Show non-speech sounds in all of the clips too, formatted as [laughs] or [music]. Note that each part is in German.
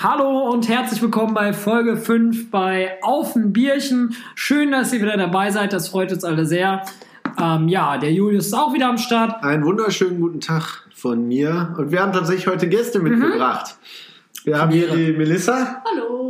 Hallo und herzlich willkommen bei Folge 5 bei Auf ein Bierchen. Schön, dass ihr wieder dabei seid. Das freut uns alle sehr. Ähm, ja, der Julius ist auch wieder am Start. Einen wunderschönen guten Tag von mir. Und wir haben tatsächlich heute Gäste mitgebracht. Wir haben hier die Melissa Hallo.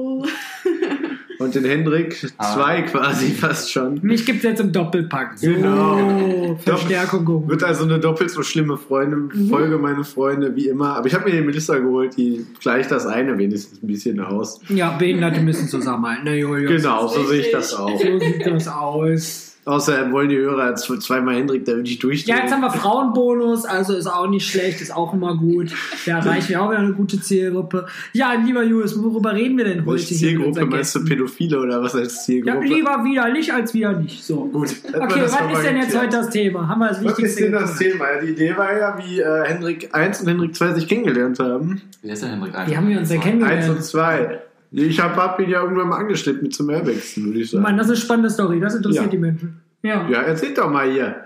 Und den Hendrik. Zwei quasi [laughs] fast schon. Mich gibt es jetzt im Doppelpack. So, Genau. Verstärkung. geholt. Wird also eine doppelt so schlimme Freunde, Folge, meine Freunde, wie immer. Aber ich habe mir die Melissa geholt, die gleicht das eine wenigstens ein bisschen aus. Ja, Behinderte müssen zusammenhalten, ne, Julius? Genau, so sehe ich das auch. So sieht das aus. Außerdem wollen die Hörer jetzt zweimal Hendrik, da will ich durchdrehen. Ja, jetzt haben wir Frauenbonus, also ist auch nicht schlecht, ist auch immer gut. Da erreichen wir auch wieder eine gute Zielgruppe. Ja, lieber Julius, worüber reden wir denn heute? Welche Zielgruppe meinst du? Pädophile oder was als Ja, Zielgruppe? lieber widerlich als widerlich. So. Gut. Okay, das was ist denn jetzt heute das Thema? Haben wir das Was ist Wichtigste denn das? Thema? Ja, die Idee war ja, wie äh, Hendrik 1 und Hendrik 2 sich kennengelernt haben. Wer ist denn Hendrik Wie haben wir uns denn kennengelernt? 1 und 2. Ich habe hab ihn ja irgendwann mal angeschleppt mit zum Airbags, würde ich sagen. Mann, das ist eine spannende Story, das interessiert Ja. die Menschen. Ja. ja, erzähl doch mal hier.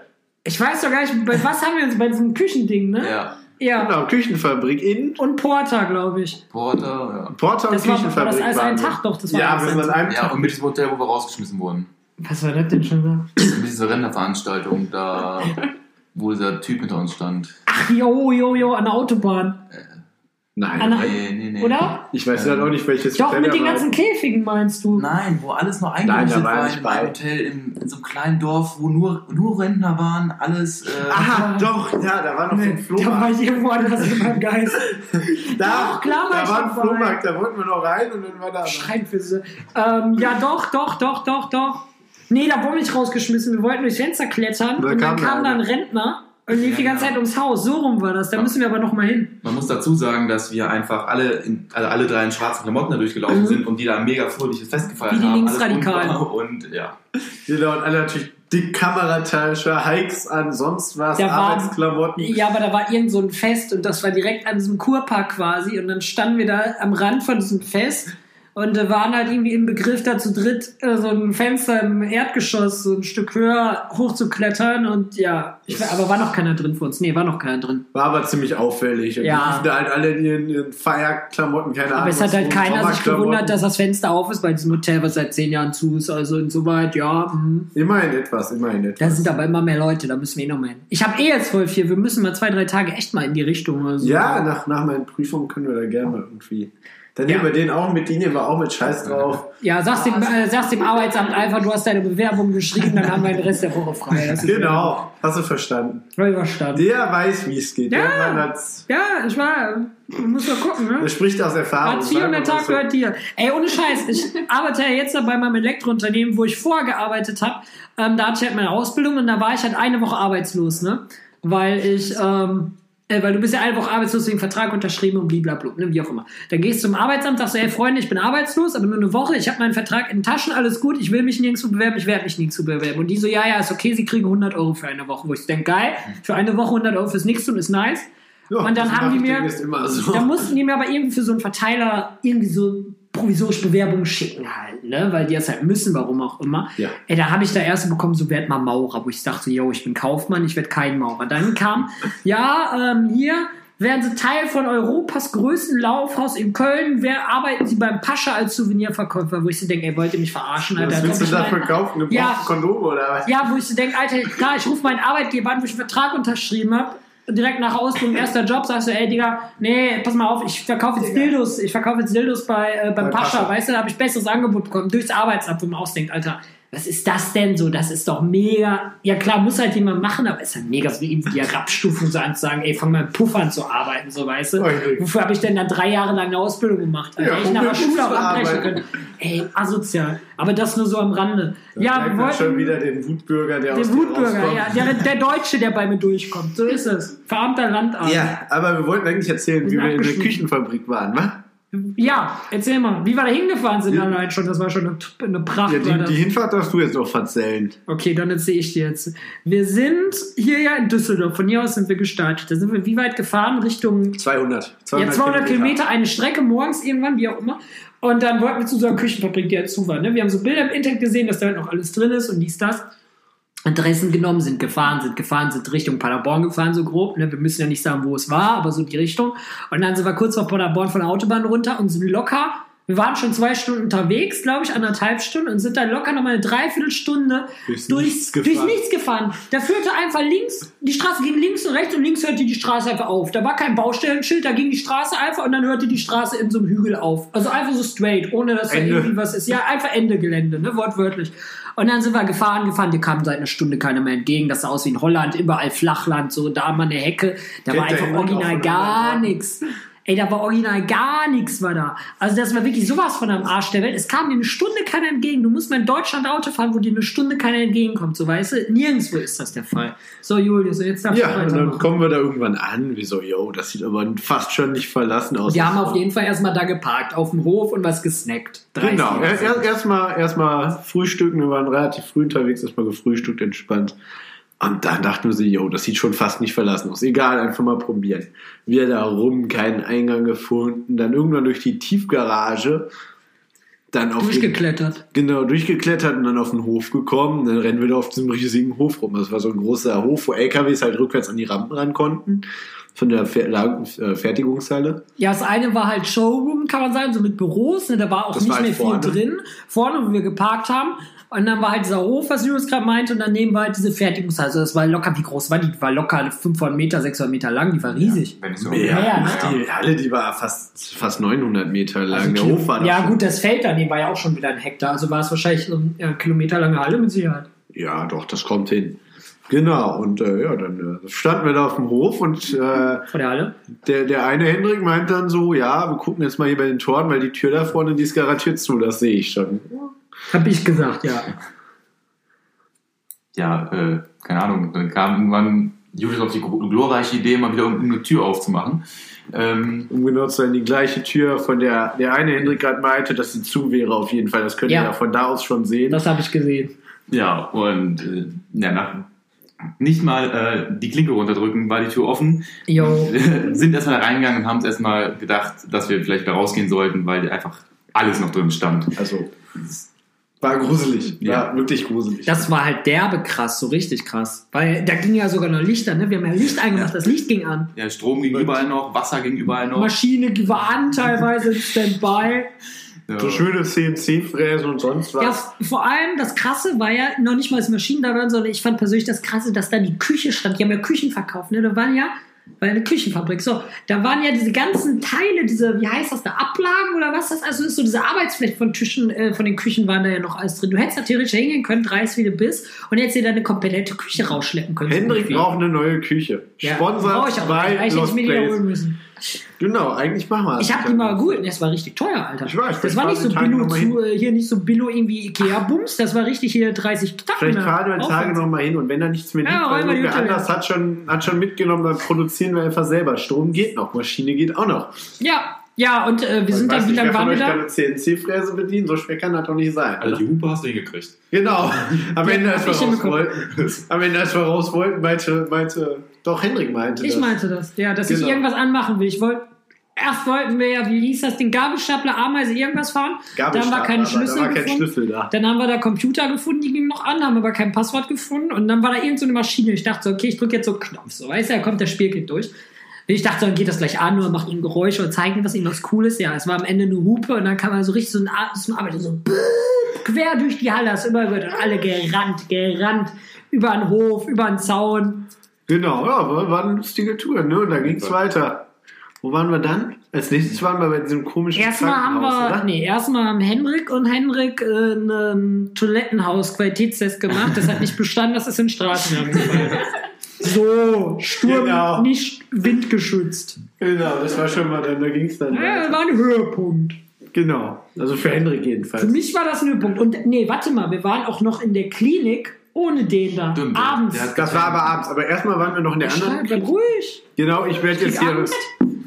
Ich weiß doch gar nicht, bei was haben wir uns bei diesem Küchending, ne? Ja, Ja. Genau, Küchenfabrik in Und Porter, glaube ich. Porter, Porter und Das war, war Küchenfabrik. das alles waren ein. Tag doch? Das war Ja, sind ein an Tag. einem ja. Ja, Tag. und mit diesem Hotel, wo wir rausgeschmissen wurden. Was war das denn schon wieder? Mit dieser Renderveranstaltung, da, wo dieser Typ hinter uns stand. Ach, jo, jo, jo, an der Autobahn. Nein, Anna- nein. Nee, nee, nee. Oder? ich weiß ja auch nicht, welches Doch, Hotel mit den war. ganzen Käfigen meinst du? Nein, wo alles noch Nein, da eingerichtet war er war nicht in bei. einem Hotel in, in so einem kleinen Dorf, wo nur, nur Rentner waren, alles. Äh, Aha, doch, ja, da war noch so ein Nee, da war Flohmarkt. ich irgendwo anders in meinem Geist. [laughs] Da, Doch, klar war da war ein. Flohmarkt, da wollten wir noch rein und dann war da. Schreibfisse. Ähm, ja, doch, doch, doch, doch, doch. Nee, da wurden wir nicht rausgeschmissen. Wir wollten durchs Fenster klettern Da und dann kam kam da da ein. Rentner und lief die ganze. Zeit ums Haus. So rum war das. Da müssen wir aber noch mal hin. Man muss dazu sagen, dass wir einfach alle, in, also alle drei in schwarzen Klamotten da durchgelaufen Mhm. sind und die da ein mega fröhliches Fest gefeiert Wie die haben. Linksradikalen. War Und ja. Die da und alle natürlich die Kameratasche, Hikes an, sonst was, Da war- Arbeitsklamotten. Ja, aber da war irgend so ein Fest und das war direkt an diesem Kurpark quasi. Und dann standen wir da am Rand von diesem Fest und äh, waren halt irgendwie im Begriff, da zu dritt äh, so ein Fenster im Erdgeschoss so ein Stück höher hochzuklettern. Und ja, ich, aber war noch keiner drin für uns. Nee, war noch keiner drin. War aber ziemlich auffällig. Und Ja. die da halt alle in ihren, ihren Feierklamotten, keine Ahnung. Aber es hat halt keiner sich gewundert, dass das Fenster auf ist bei diesem Hotel, was seit zehn Jahren zu ist. Also insoweit, ja. mhm. Immerhin etwas, immerhin etwas. Da sind aber immer mehr Leute, da müssen wir eh noch mal hin. Ich habe eh jetzt voll viel. Wir müssen mal zwei, drei Tage echt mal in die Richtung. Oder so. ja, nach, nach meinen Prüfungen können wir da gerne mal irgendwie. Dann Ja. nehmen wir den auch mit, die nehmen wir auch mit Scheiß drauf. Ja, sagst dem, äh, sagst dem Arbeitsamt einfach, du hast deine Bewerbung geschrieben, dann haben wir den Rest der Woche frei. Das ist Genau, hast du verstanden. Verstanden. Der weiß, wie es geht. Ja. Der, Mann hat's, Ja, ich war, muss mal gucken, der ne? spricht aus Erfahrung. Der wir Tag mal so. gehört dir. Ey, ohne Scheiß, ich arbeite ja jetzt bei meinem Elektrounternehmen, wo ich vorher gearbeitet habe. Ähm, da hatte ich halt meine Ausbildung und da war ich halt eine Woche arbeitslos, ne? Weil ich, ähm, äh, weil du bist ja eine Woche arbeitslos wegen Vertrag unterschrieben und blablabla, ne? wie auch immer. Dann gehst du zum Arbeitsamt, sagst du, hey Freunde, ich bin arbeitslos, aber nur eine Woche, ich habe meinen Vertrag in den Taschen, alles gut, ich will mich nirgendwo bewerben, ich werde mich nirgendwo bewerben. Und die so, ja, ja, ist okay, sie kriegen 100 Euro für eine Woche. Wo ich denke, geil, für eine Woche 100 Euro fürs Nichts tun ist nice. Ja, Und dann haben die mir- so. Da mussten die mir aber irgendwie für so einen Verteiler irgendwie so provisorisch Bewerbungen schicken halt, ne? Weil die das halt müssen, warum auch immer. Ja. Ey, da habe ich da erst bekommen, so werd mal Maurer, wo ich dachte, yo, ich bin Kaufmann, ich werde kein Maurer. Dann kam, [laughs] ja, ähm, hier werden Sie Teil von Europas größten Laufhaus in Köln. Wer arbeiten Sie beim Pascha als Souvenirverkäufer? Wo ich so denke, ey, wollt ihr mich verarschen, Alter? Was willst du da verkaufen? Gebrauchte Ja. Kondome oder was? ja, wo ich so denke, Alter, klar, ich rufe meinen Arbeitgeber an, wo ich einen Vertrag unterschrieben habe. Direkt nach Ausbildung, erster Job, sagst du, ey, Digga, nee, pass mal auf, ich verkaufe jetzt Dildos, ich verkaufe jetzt Dildos bei, äh, beim Bei Pascha, Pascha. weißt du, da habe ich besseres Angebot bekommen, durchs Arbeitsamt, wo man ausdenkt, Alter, was ist das denn so? Das ist doch mega, ja klar, muss halt jemand machen, aber ist halt mega so wie die Herabstufung so an zu sagen, ey, fang mal mit Puffern zu arbeiten, so, weißt du. Okay. Wofür habe ich denn dann drei Jahre lang eine Ausbildung gemacht? Ja, ich nach der Schule auch abbrechen können. Ey, asozial. Aber das nur so am Rande. Da Ja, wir wollten... schon wieder den Wutbürger, der aus Der dir Wutbürger, rauskommt. ja. Der, der Deutsche, der bei mir durchkommt. So ist es. Verarmter Landarzt. Ja, aber wir wollten eigentlich erzählen, wie wir in der. Küchenfabrik waren, wa? Ja, erzähl mal. Wie wir da hingefahren sind Ja. allein schon. Das war schon eine, eine Pracht. Ja, die, die Hinfahrt darfst du jetzt noch verzählen. okay, dann erzähle ich dir jetzt. Wir sind hier ja in Düsseldorf. Von hier aus sind wir gestartet. Da sind wir wie weit gefahren? Richtung 200. ja, 200 Kilometer, eine Strecke morgens irgendwann, wie auch immer. Und dann wollten wir zu so einer Küchenfabrik, die ja zu war. Ne? Wir haben so Bilder im Internet gesehen, dass da halt noch alles drin ist und dies, das. Adressen genommen, sind gefahren, sind gefahren, sind Richtung Paderborn gefahren, so grob. Ne? Wir müssen ja nicht sagen, wo es war, aber so die Richtung. Und dann sind wir kurz vor Paderborn von der Autobahn runter und sind locker. Wir waren schon zwei Stunden unterwegs, glaube ich, anderthalb Stunden und sind dann locker nochmal eine Dreiviertelstunde Durchs durchs, Nichts gefahren. Nichts gefahren. Da führte einfach links, die Straße ging links und rechts und links hörte die Straße einfach auf. Da war kein Baustellenschild, da ging die Straße einfach und dann hörte die Straße in so einem Hügel auf. Also einfach so straight, ohne dass da Ende. irgendwie was ist. Ja, einfach Ende Gelände, ne, wortwörtlich. Und dann sind wir gefahren, gefahren, die kamen seit einer Stunde keiner mehr entgegen. Das sah aus wie in Holland, überall Flachland, so da mal eine Hecke. Da war Kennt der einfach original gar nichts. Ey, da war original gar nichts war da. Also das war wirklich sowas von am Arsch der Welt. Es kam dir eine Stunde keiner entgegen. Du musst mal in Deutschland Auto fahren, wo dir eine Stunde keiner entgegenkommt. So weißt du, nirgendwo ist das der Fall. So Julius, jetzt darfst du Ja, dann kommen wir da irgendwann an. Wie so, yo, das sieht aber fast schon nicht verlassen aus. Wir haben auf jeden Fall erstmal da geparkt, auf dem Hof und was gesnackt. 30 Genau, erstmal erst erstmal frühstücken. Wir waren relativ früh unterwegs, erstmal gefrühstückt, entspannt. Und dann dachten wir so, yo, das sieht schon fast nicht verlassen aus. Egal, einfach mal probieren. Wir da rum, keinen Eingang gefunden. Dann irgendwann durch die Tiefgarage. Dann auf den, Durchgeklettert. genau, durchgeklettert und dann auf den Hof gekommen. Dann rennen wir da auf diesem riesigen Hof rum. Das war so ein großer Hof, wo LKWs halt rückwärts an die Rampen ran konnten. Von der äh, Fertigungshalle. Ja, das eine war halt Showroom, kann man sagen, so mit Büros. Ne? Da war auch Das nicht war mehr halt vorne. viel drin. Vorne, wo wir geparkt haben. Und dann war halt dieser Hof, was Julius gerade meinte. Und daneben war halt diese Fertigungshalle. Also das war locker, wie groß war die? Die war locker 500 Meter, 600 Meter lang. Die war riesig. Wenn nicht so Mehr. Mehr? Die Halle, die war fast, fast 900 Meter lang. der Kilo- Hof war ja, schon- gut, das Feld daneben war ja auch schon wieder ein Hektar. Also war es wahrscheinlich so eine ja, kilometerlange Halle mit Sicherheit. Ja, doch, das kommt hin. Genau, und äh, ja, dann äh, standen wir da auf dem Hof und äh, Vor der Halle. der, der eine Hendrik meint dann so, ja, wir gucken jetzt mal hier bei den Toren, weil die Tür da vorne, die ist garantiert zu, das sehe ich schon. Hab ich gesagt, ja. ja, äh, keine Ahnung, dann kam irgendwann Julius auf die glorreiche Idee, mal wieder irgendeine Tür aufzumachen. Ähm, Um genau zu sein, die gleiche Tür, von der der eine Hendrik gerade meinte, dass sie zu wäre auf jeden Fall. Das könnt ihr Ja. ja von da aus schon sehen. Das habe ich gesehen. ja, und äh, ja, nach nicht mal äh, die Klinke runterdrücken, war die Tür offen. Jo. [laughs] Sind erstmal da reingegangen und haben uns erstmal gedacht, dass wir vielleicht wieder rausgehen sollten, weil einfach alles noch drin stand. also, war gruselig. Ja. War wirklich gruselig. Das war halt derbe krass, so richtig krass. Weil da ging ja sogar noch Lichter, ne? Wir haben ja Licht eingemacht, das Licht ging an. Ja, Strom ging überall noch, Wasser ging überall noch. Maschine war an, teilweise Standby. Ja. so schöne CNC-Fräsen und sonst was. Ja, vor allem das Krasse war ja noch nicht mal das Maschinen da waren, sondern ich fand persönlich das Krasse, dass da die Küche stand. Die haben ja Küchen verkauft, ne? Da waren ja, ja eine Küchenfabrik. So, da waren ja diese ganzen Teile, diese, wie heißt das da, Ablagen oder was das also ist, so diese Arbeitsfläche von Tischen, äh, von den Küchen waren da ja noch alles drin. Du hättest da theoretisch hingehen können, dreist wie du bist, und hättest dir da eine komplette Küche rausschleppen können. Hendrik braucht eine neue Küche. ja, Sponsor brauch ich auch. bei ich Lost mir die da Place. Genau, eigentlich machen wir das. Ich habe die mal geholt. Das war richtig teuer, Alter. Ich weiß, das war nicht so billo, zu, hier nicht so billo irgendwie Ikea-Bums. Das war richtig hier 30 Tacken. Vielleicht mehr fahren wir Tage Aufwand. noch mal hin und wenn da nichts mehr Ja, liegt, weil irgendwer anders hat schon, hat schon mitgenommen, dann produzieren wir einfach selber. Strom geht noch, Maschine geht auch noch. Ja, ja, und äh, wir Ich sind dann, wie nicht, lange waren wir da? kann eine CNC-Fräse bedienen, so schwer kann das doch nicht sein. Also die Hupe hast du hingekriegt. Genau. Am Ende, als wir ich raus wollten, am Ende, als wir raus wollten, meinte, meinte, doch Hendrik meinte Ich das. meinte das, ja, dass ich Genau. irgendwas anmachen will. Ich wollte, erst wollten wir ja, wie hieß das, den Gabelstapler, Ameise, irgendwas fahren. Dann war kein Schlüssel Da war kein. Schlüssel da. Dann haben wir da Computer gefunden, die gingen noch an, haben aber kein Passwort gefunden. Und dann war da irgendeine so eine Maschine. Ich dachte so, okay, ich drücke jetzt so einen Knopf. So, weißt du, da kommt der Spielkind durch. Und ich dachte, so, dann geht das gleich an oder macht ihm Geräusche oder zeigt ihm, was ihm was Cooles. Ja, es war am Ende eine Hupe und dann kam er so richtig so ein, so ein Arbeiter so bäh, quer durch die Halle, das immer wird und alle gerannt, gerannt, über den Hof, über den Zaun. Genau, ja, war, war eine lustige Tour, ne? Und da ging es weiter. Wo waren wir dann? Als nächstes waren wir bei diesem komischen Erstmal haben wir, oder? nee, erstmal haben Henrik und Henrik äh, einen Toilettenhaus-Qualitätstest gemacht. Das hat nicht bestanden, das ist in [laughs] gefallen. So, Sturm, Genau. nicht windgeschützt. Genau, das war schon mal dann, da ging es dann Ja, das war ein Höhepunkt. Genau, also für Hendrik Für jedenfalls. mich war das ein Höhepunkt. Und nee, warte mal, wir waren auch noch in der Klinik ohne den da. Stimmt, Abends. Das war aber abends, aber erstmal waren wir noch in der anderen. Schreib, bleib ruhig. Genau, ich werde jetzt hier. Angst.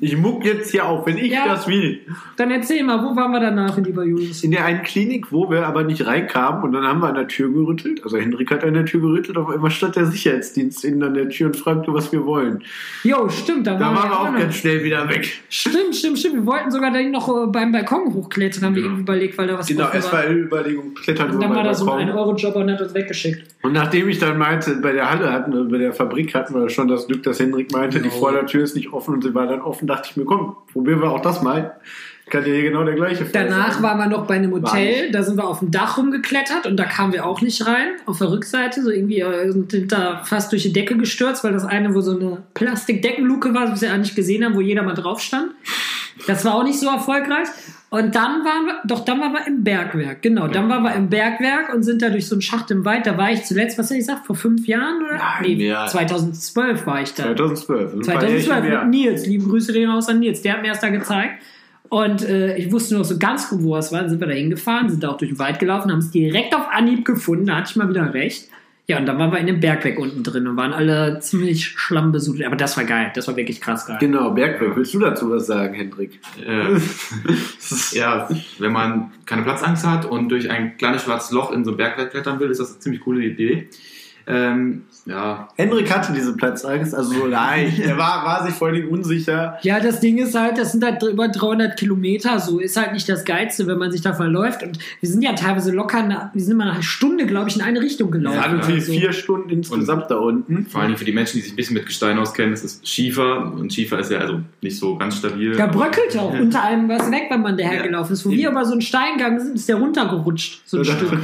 Ich muck jetzt hier auf, wenn ich Ja. das will. Dann erzähl mal, wo waren wir danach, lieber Julius? In der einen Klinik, wo wir aber nicht reinkamen und dann haben wir an der Tür gerüttelt. Also Hendrik hat an der Tür gerüttelt, auf einmal stand der Sicherheitsdienst innen an der Tür und fragte, was wir wollen. Jo, stimmt, da Da waren waren wir auch noch. ganz schnell wieder weg. Stimmt, stimmt, stimmt. Wir wollten sogar dann noch äh, beim Balkon hochklettern, haben wir irgendwie überlegt, weil da was Genau, es war eine Überlegung, klettern Und wir dann war da so ein. 1-Euro-Job und hat uns weggeschickt. Und nachdem ich dann meinte, bei der Halle hatten, wir- bei der Fabrik hatten wir schon das Glück, dass Hendrik meinte, die Oh. Vordertür ist nicht offen und sie war dann offen, dachte ich mir, komm, probieren wir auch das mal. Kann ja hier genau der gleiche Fall Danach sein. waren wir noch bei einem Hotel, da sind wir auf dem Dach rumgeklettert und da kamen wir auch nicht rein, auf der Rückseite, so irgendwie äh, sind da fast durch die Decke gestürzt, weil das eine, wo so eine Plastikdeckenluke war, was wir ja nicht gesehen haben, wo jeder mal drauf stand. Das war auch nicht so erfolgreich. Und dann waren wir, doch dann waren wir im Bergwerk, genau, dann waren wir im Bergwerk und sind da durch so einen Schacht im Wald, da war ich zuletzt, was hätte ich gesagt, vor fünf Jahren oder? Nein, mehr. 2012 war ich da. 2012. ein paar Jährchen 2012 mehr. mit Nils. Liebe Grüße gehen raus an Nils. Der hat mir erst da gezeigt. Und äh, ich wusste nur noch so ganz gut, wo es war. Dann sind wir da hingefahren, sind da auch durch den Wald gelaufen, haben es direkt auf Anhieb gefunden. Da hatte ich mal wieder recht. Ja, und dann waren wir in dem Bergwerk unten drin und waren alle ziemlich schlammbesudelt. Aber das war geil. Das war wirklich krass geil. Genau, Bergwerk. Willst du dazu was sagen, Hendrik? Äh, ja, wenn man keine Platzangst hat und durch ein kleines schwarzes Loch in so ein Bergwerk klettern will, ist das eine ziemlich coole Idee. Ähm, ja, Hendrik hatte diese Platzangst, also so leicht. Er war, war sich vor allem unsicher. Ja, das Ding ist halt, das sind halt über 300 Kilometer, so ist halt nicht das Geilste, wenn man sich da verläuft. Und wir sind ja teilweise locker, eine, wir sind mal eine Stunde, glaube ich, in eine Richtung gelaufen. Hat irgendwie Also- vier Stunden insgesamt da unten. vor allem für die Menschen, die sich ein bisschen mit Gestein auskennen, das ist Schiefer und Schiefer ist ja also nicht so ganz stabil. Da bröckelt auch unter einem was weg, wenn man dahergelaufen ist. Wo Ja. wir über so einen Stein gegangen sind, ist der runtergerutscht, so ein Stück. [laughs]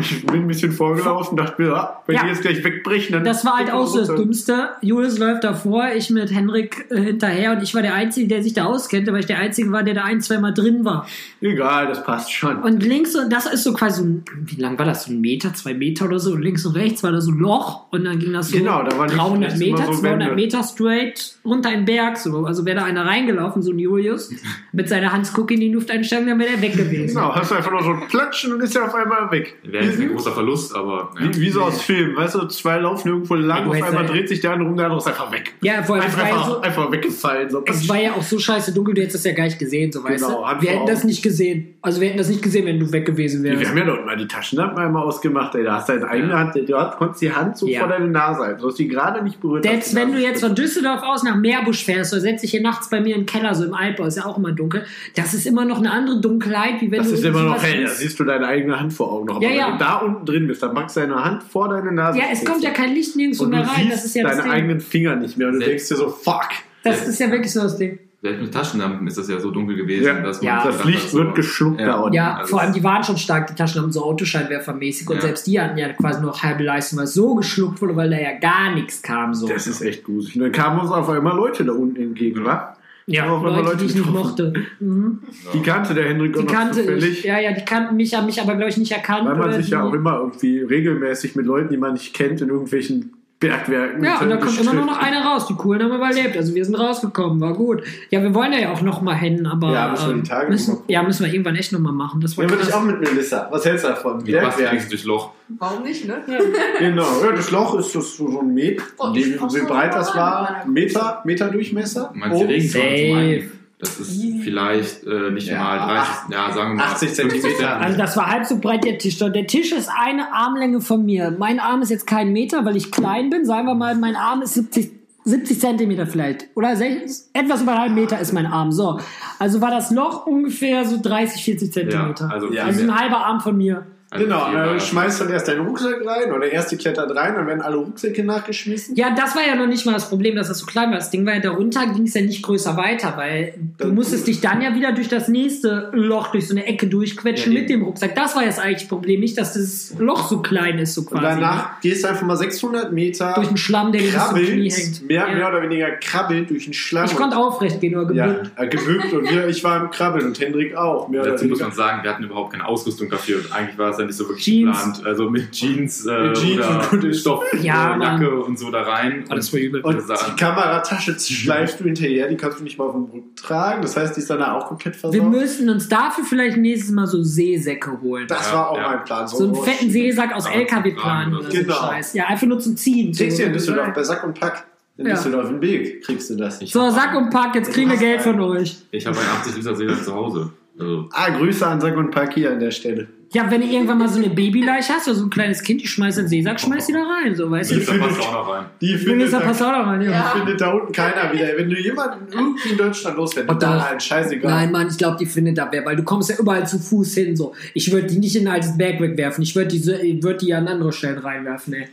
Ich bin ein bisschen vorgelaufen, dachte mir, ah, wenn Ja. die jetzt gleich wegbrechen, dann. Das war halt auch so das. Dümmste. Julius läuft davor, ich mit Henrik äh, hinterher und ich war der Einzige, der sich da auskennte, weil ich der Einzige war, der da ein, zwei Mal drin war. Egal, das passt schon. Und links und das ist so quasi so ein, wie lang war das? So ein Meter, zwei Meter oder so. Und links und rechts war da so ein Loch und dann ging das so Genau, da war nicht- 300 nichts immer Meter, so 200 Wände. Meter straight runter einen Berg. So. Also wäre da einer reingelaufen, so ein Julius, [laughs] mit seiner Hans Cook in die Luft einsteigen, dann wäre der weg gewesen. Genau, hast du einfach nur so ein Platschen und ist ja auf einmal weg. Wäre jetzt ein großer Verlust, aber. Ja. Wie, wie so aus Filmen, weißt du, zwei laufen irgendwo lang, du auf einmal ja- dreht sich der andere um, der andere ist einfach weg. Ja, vor allem Einfach, ja einfach, so, einfach weggefallen. So. es war ja auch so scheiße dunkel, du hättest das ja gar nicht gesehen, so weißt Genau, du. Wir hätten das nicht gesehen. Also wir hätten das nicht gesehen, wenn du weg gewesen wärst. wir haben ja dort mal die Taschenlampe einmal ausgemacht, ey. Da hast du deine eigene Hand, du konntest die Hand so Ja. vor deine Nase halten. Du hast die gerade nicht berührt. Selbst wenn du jetzt von Düsseldorf aus nach Meerbusch fährst, oder setzt dich hier nachts bei mir im Keller, so im Altbau, ist ja auch immer dunkel, das ist immer noch eine andere Dunkelheit, wie wenn Das du ist immer noch hell, da siehst. du deine eigene Hand vor Augen noch. Ja, Aber ja. Wenn du da unten drin bist, dann machst du deine Hand vor deine Nase. Ja, es kommt ja kein Licht nirgendwo mehr rein, das ist ja das deine Ding. eigenen Finger nicht mehr und du Selbst- denkst dir so, fuck. Das ist ja wirklich so das Ding. Selbst mit Taschenlampen ist das ja so dunkel gewesen, Ja. dass man Ja. Das Licht so- wird geschluckt Ja. da unten. Ja, also vor allem die waren schon stark, die Taschen so Autoscheinwerfermäßig und Ja. selbst die hatten ja quasi noch halbe Leistung, weil so geschluckt wurde, weil da ja gar nichts kam. So. Das ist echt gruselig. Und dann kamen uns auf einmal Leute da unten entgegen, wa? Ja, auf einmal Leute, die ich nicht mochte. Mhm. Die kannte der Hendrik Die auch noch kannte zufällig. ich. Ja, ja, die kannten mich, haben mich aber, glaube ich, nicht erkannt. Weil man oder sich ja auch immer irgendwie regelmäßig mit Leuten, die man nicht kennt, in irgendwelchen Bergwerken. Ja, und da kommt immer nur noch einer raus. Die Coolen haben überlebt. Also wir sind rausgekommen, war gut. Ja, wir wollen ja auch noch mal hin, aber Ja, müssen wir die ähm, Tage müssen, noch mal ja, müssen wir irgendwann echt noch mal machen. Das war Ja, würde ich auch mit Melissa. Was hältst du davon? Wie du passt eigentlich durchs Loch. Warum nicht, ne? [laughs] Genau, ja, das Loch ist das so ein Meter. Oh, wie, so breit das eine war? Meter, Meter Durchmesser? Meinst du die Oh, Safe. Das ist vielleicht äh, nicht Ja, mal 30, ja, sagen wir mal 80 50 Zentimeter. Also das war halb so breit der Tisch. Der Tisch ist eine Armlänge von mir. Mein Arm ist jetzt kein Meter, weil ich klein bin. Sagen wir mal, mein Arm ist 70, 70 Zentimeter vielleicht. Oder 60, etwas über einen halben Meter ist mein Arm. So. Also war das Loch ungefähr so 30, 40 Zentimeter. Ja, also Ja, also viel ein halber Arm von mir. Also Genau, und war- schmeißt dann erst deinen Rucksack rein oder der erste klettert rein, dann werden alle Rucksäcke nachgeschmissen. Ja, das war ja noch nicht mal das Problem, dass das so klein war. Das Ding war ja darunter, ging es ja nicht größer weiter, weil du Dann- musstest dich dann ja wieder durch das nächste Loch, durch so eine Ecke durchquetschen Ja, mit dem Rucksack. Das war jetzt eigentlich das Problem, nicht, dass das Loch so klein ist, so Und quasi. ne? danach gehst du einfach mal 600 Meter durch den Schlamm, der zum Knie hängt. mehr, Ja. mehr oder weniger krabbelnd durch den Schlamm. Ich konnte aufrecht gehen, oder ja, gebückt. äh, gebückt und wir, ich war im Krabbeln und Hendrik auch. Mehr oder Dazu muss man sagen, wir hatten überhaupt keine Ausrüstung dafür. Und eigentlich war es ja nicht so wirklich Jeans. geplant. Also mit Jeans, äh, Mit Jeans oder und- Stoff, Ja, äh, und so da rein. Alles voll übel. Und die Kameratasche schleifst du hinterher, die kannst du nicht mal auf dem Rücken tragen. Das heißt, die ist danach auch komplett Wir versorgt. müssen uns dafür vielleicht nächstes Mal so Seesäcke holen. Das Ja, war auch ja. mein Plan. so einen fetten Seesack aus LKW-Planen oder Tragen so so. ein Scheiß. Ja, einfach nur zum Ziehen. Kriegst du So. in Düsseldorf bei Sack und Pack. In Ja. Düsseldorf im Weg kriegst du das. Ich So, Sack und Pack, jetzt kriegen wir Geld einen. von euch. Ich habe einen 80 Liter Seesack zu Hause. Also, Ah, Grüße an Sack und Pack hier an der Stelle. Ja, wenn du irgendwann mal so eine Babyleiche hast oder so ein kleines Kind, die schmeißt in den Seesack, schmeißt die da rein, so, weißt du? da passt auch noch rein. Die Melissa, pass auch noch mal, die ja. findet da unten keiner wieder. Wenn du jemanden irgendwie in Deutschland loswerden, Und dann da- halt scheißegal. Nein, Mann, ich glaube, die findet da wer, weil du kommst ja überall zu Fuß hin, so. Ich würde die nicht in ein altes Berg wegwerfen, ich würde die, würd die an andere Stellen reinwerfen, ey.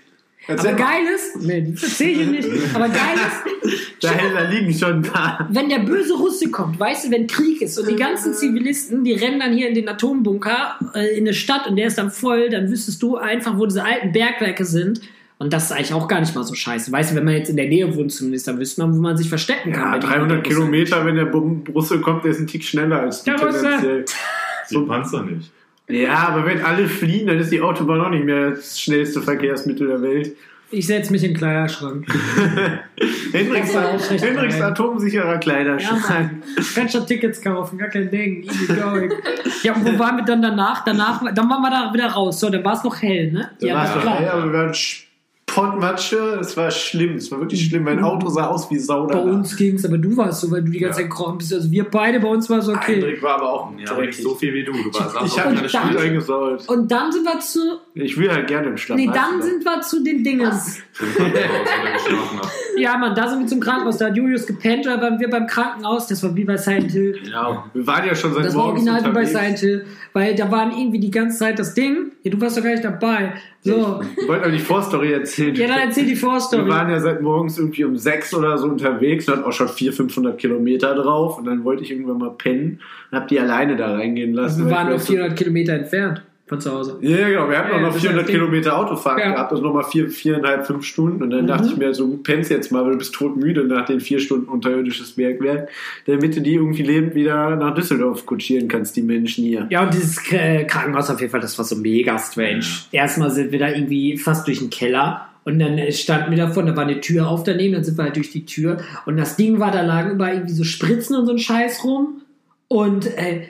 Erzähl Aber mal. geil ist, nee, das erzähl ich nicht, aber geil ist, [laughs] Da, da liegen schon ein paar. wenn der böse Russe kommt, weißt du, wenn Krieg ist und die ganzen Zivilisten, die rennen dann hier in den Atombunker äh, in eine Stadt und der ist dann voll, dann wüsstest du einfach, wo diese alten Bergwerke sind. Und das ist eigentlich auch gar nicht mal so scheiße. Weißt du, wenn man jetzt in der Nähe wohnt zumindest, dann wüsste man, wo man sich verstecken kann. Ja, wenn die 300 Russen- Kilometer, wenn der Russe kommt, der ist ein Tick schneller als du Der Russe. tendenziell. [laughs] Die Panzer nicht. Ja, aber wenn alle fliehen, dann ist die Autobahn auch nicht mehr das schnellste Verkehrsmittel der Welt. Ich setze mich in den Kleiderschrank. Hendricks, war Hendricks atomsicherer Ja, Kleiderschrank. Mann. Kannst schon Tickets kaufen, gar kein Ding. Easy going. Ja, und wo waren wir dann danach? Danach, dann waren wir da wieder raus. So, dann war es noch hell, ne? Da ja, war's doch, klar. ey, aber wir waren Spottmatsche, es war schlimm, es war wirklich schlimm. Mein Auto sah aus wie Sau Bei uns ging's, aber du warst so, weil du die ganze Ja. Zeit gekrochen bist. Also wir beide, bei uns war es okay. Hendrik war aber auch Ja, aber nicht dreckig. so viel wie du. Du warst Ich habe dann- gut eingesaut. Und dann sind wir zu. Ich will halt gerne im Schlaf. Nee, dann sind wir zu den hast. [laughs] Ja, Mann, da sind wir zum Krankenhaus. Da hat Julius gepennt, da waren wir beim Krankenhaus. Das war wie bei Silent Hill. Genau. Wir waren ja schon seit Das war original wie bei. Silent Hill. Weil da waren irgendwie die ganze Zeit das Ding. Ja, du warst doch gar nicht dabei. So. Ich wollte noch die Vorstory erzählen. Ja, dann erzähl die Wir Vorstory. waren ja seit morgens irgendwie um sechs oder so unterwegs und hatten auch schon 400, 500 Kilometer drauf. Und dann wollte ich irgendwann mal pennen und hab die alleine da reingehen lassen. Also wir waren noch ich 400 Kilometer entfernt von zu Hause. Ja, genau. Wir hatten Ja, auch noch das ist 400 das Ding. Kilometer Autofahrt Ja. gehabt, also nochmal vier, viereinhalb, fünf Stunden. Und dann Mhm. dachte ich mir, so, pennst jetzt mal, weil du bist todmüde nach den vier Stunden unterirdisches Bergwerk, damit du die irgendwie lebend wieder nach Düsseldorf kutschieren kannst, die Menschen hier. Ja, und dieses äh, Krankenhaus auf jeden Fall, das war so mega strange. Erstmal sind wir da irgendwie fast durch den Keller. Und dann äh, standen wir davon, da war eine Tür auf daneben, dann sind wir halt durch die Tür. Und das Ding war, da lagen überall irgendwie so Spritzen und so ein Scheiß rum. Und äh,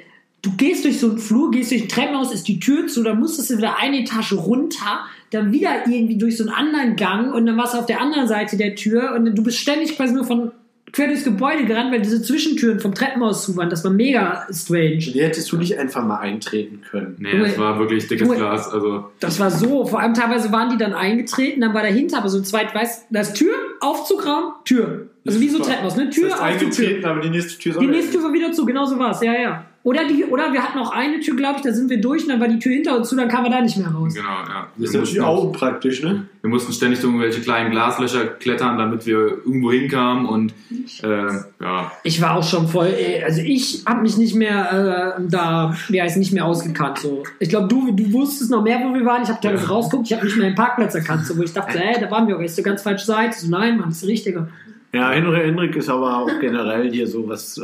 du gehst durch so einen Flur, gehst durch ein Treppenhaus, ist die Tür zu, dann musstest du wieder eine Etage runter, dann wieder irgendwie durch so einen anderen Gang und dann warst du auf der anderen Seite der Tür und du bist ständig quasi nur von quer durchs Gebäude gerannt, weil diese Zwischentüren vom Treppenhaus zu waren. Das war mega strange. Die hättest du nicht einfach mal eintreten können. Nee, das war wirklich dickes Junge. Glas. Also, Das war so, vor allem teilweise waren die dann eingetreten, dann war dahinter aber so ein zweit, weißt da ist Tür, Aufzugraum, Tür. Also wie so Treppenhaus, ne? Tür, das ist Aufzug, Tür. eingetreten, aber die nächste Tür ist Die nächste Tür war wieder zu, genau so war es, ja, ja. Oder, die, oder wir hatten auch eine Tür, glaube ich, da sind wir durch und dann war die Tür hinter uns zu, dann kamen wir da nicht mehr raus. genau, ja. Das ist Wir natürlich mussten, auch praktisch, ne? wir mussten ständig durch irgendwelche kleinen Glaslöcher klettern, damit wir irgendwo hinkamen und äh, ja, Ich war auch schon voll, ey, also ich habe mich nicht mehr äh, da, wie heißt nicht mehr ausgekannt. So. Ich glaube, du, du wusstest noch mehr, wo wir waren. Ich habe teilweise rausgeguckt, ich habe nicht mehr den Parkplatz erkannt, so, wo ich dachte, ey, da waren wir, aber ist so ganz falsche Seite. So, nein, Mann, das ist die richtige. Ja, Henrik, Henrik ist aber auch generell hier so was. Äh,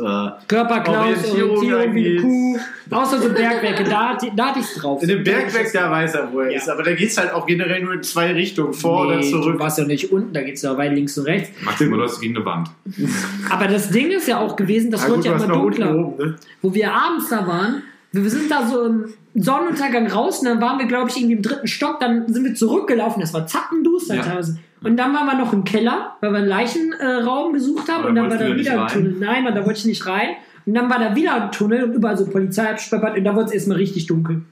Körperklaus, Orientierung wie eine. Kuh. Außer so Bergwerke, da, hatte- da hatte ich's drauf. in dem Bergwerk, da weiß er, wo er Ja. ist. Aber da geht's halt auch generell nur in zwei Richtungen, vor oder Nee, zurück. Du warst ja nicht unten, da geht's ja weit links und rechts. maximal läuft es gegen eine Wand. Aber das Ding ist ja auch gewesen, das Ja, wird gut, ja immer dunkler. oben, ne? Wo wir abends da waren, wir sind da so im Sonnenuntergang raus und dann waren wir, glaube ich, irgendwie im dritten Stock, dann sind wir zurückgelaufen, das war zappenduster Ja. teilweise. Und dann waren wir noch im Keller, weil wir einen Leichenraum äh, gesucht haben Aber und dann war da wieder ein Tunnel. Nein, da wollte ich nicht rein. Und dann war da wieder ein Tunnel und überall so Polizei absperrt und da wurde es erstmal richtig dunkel.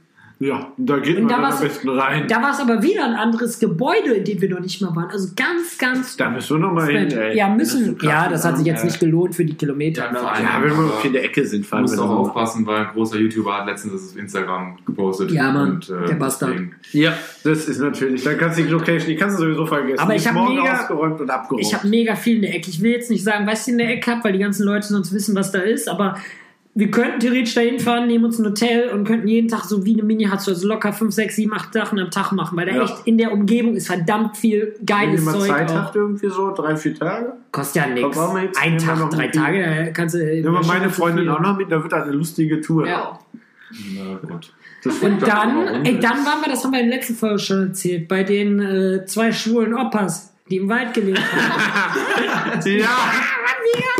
Ja, da geht Und man da am war's- besten rein. Da war es aber wieder ein anderes Gebäude, in dem wir noch nicht mal waren. Also ganz, ganz Da müssen wir nochmal hin, ey. Ja, Das müssen. ist so ja, das hat sich jetzt Ja. nicht gelohnt für die Kilometer. Ja, vor allem- Ja, wenn wir in der Ecke sind, Du fahren musst wir auch noch mal. aufpassen, weil ein großer YouTuber hat letztens das auf Instagram gepostet. Ja, Mann, Und, äh, der Bastard. deswegen- Ja, das ist natürlich. Dann kannst du die Location, die kannst du sowieso vergessen. Aber ich ist hab morgen mega- ausgeräumt und abgeräumt. Ich habe mega viel in der Ecke. Ich will jetzt nicht sagen, was ich in der Ecke habe, weil die ganzen Leute sonst wissen, was da ist. Aber wir könnten theoretisch da hinfahren, nehmen uns ein Hotel und könnten jeden Tag so wie eine mini also locker 5, 6, 7, 8 Sachen am Tag machen. Weil da Ja. echt in der Umgebung ist verdammt viel Wenn geiles jemand Zeug. Zeit auch. hat, irgendwie so drei, vier Tage. Kostet ja nichts. Ein Tag, noch drei Tage, da kannst du. Nehmen wir meine Freundin auch noch mit, da wird das eine lustige Tour. Ja. Na gut. Das Und dann, ey, dann waren wir, das haben wir in der letzten Folge schon erzählt, bei den äh, zwei schwulen Oppas, die im Wald gelebt haben. [laughs] ja. [laughs]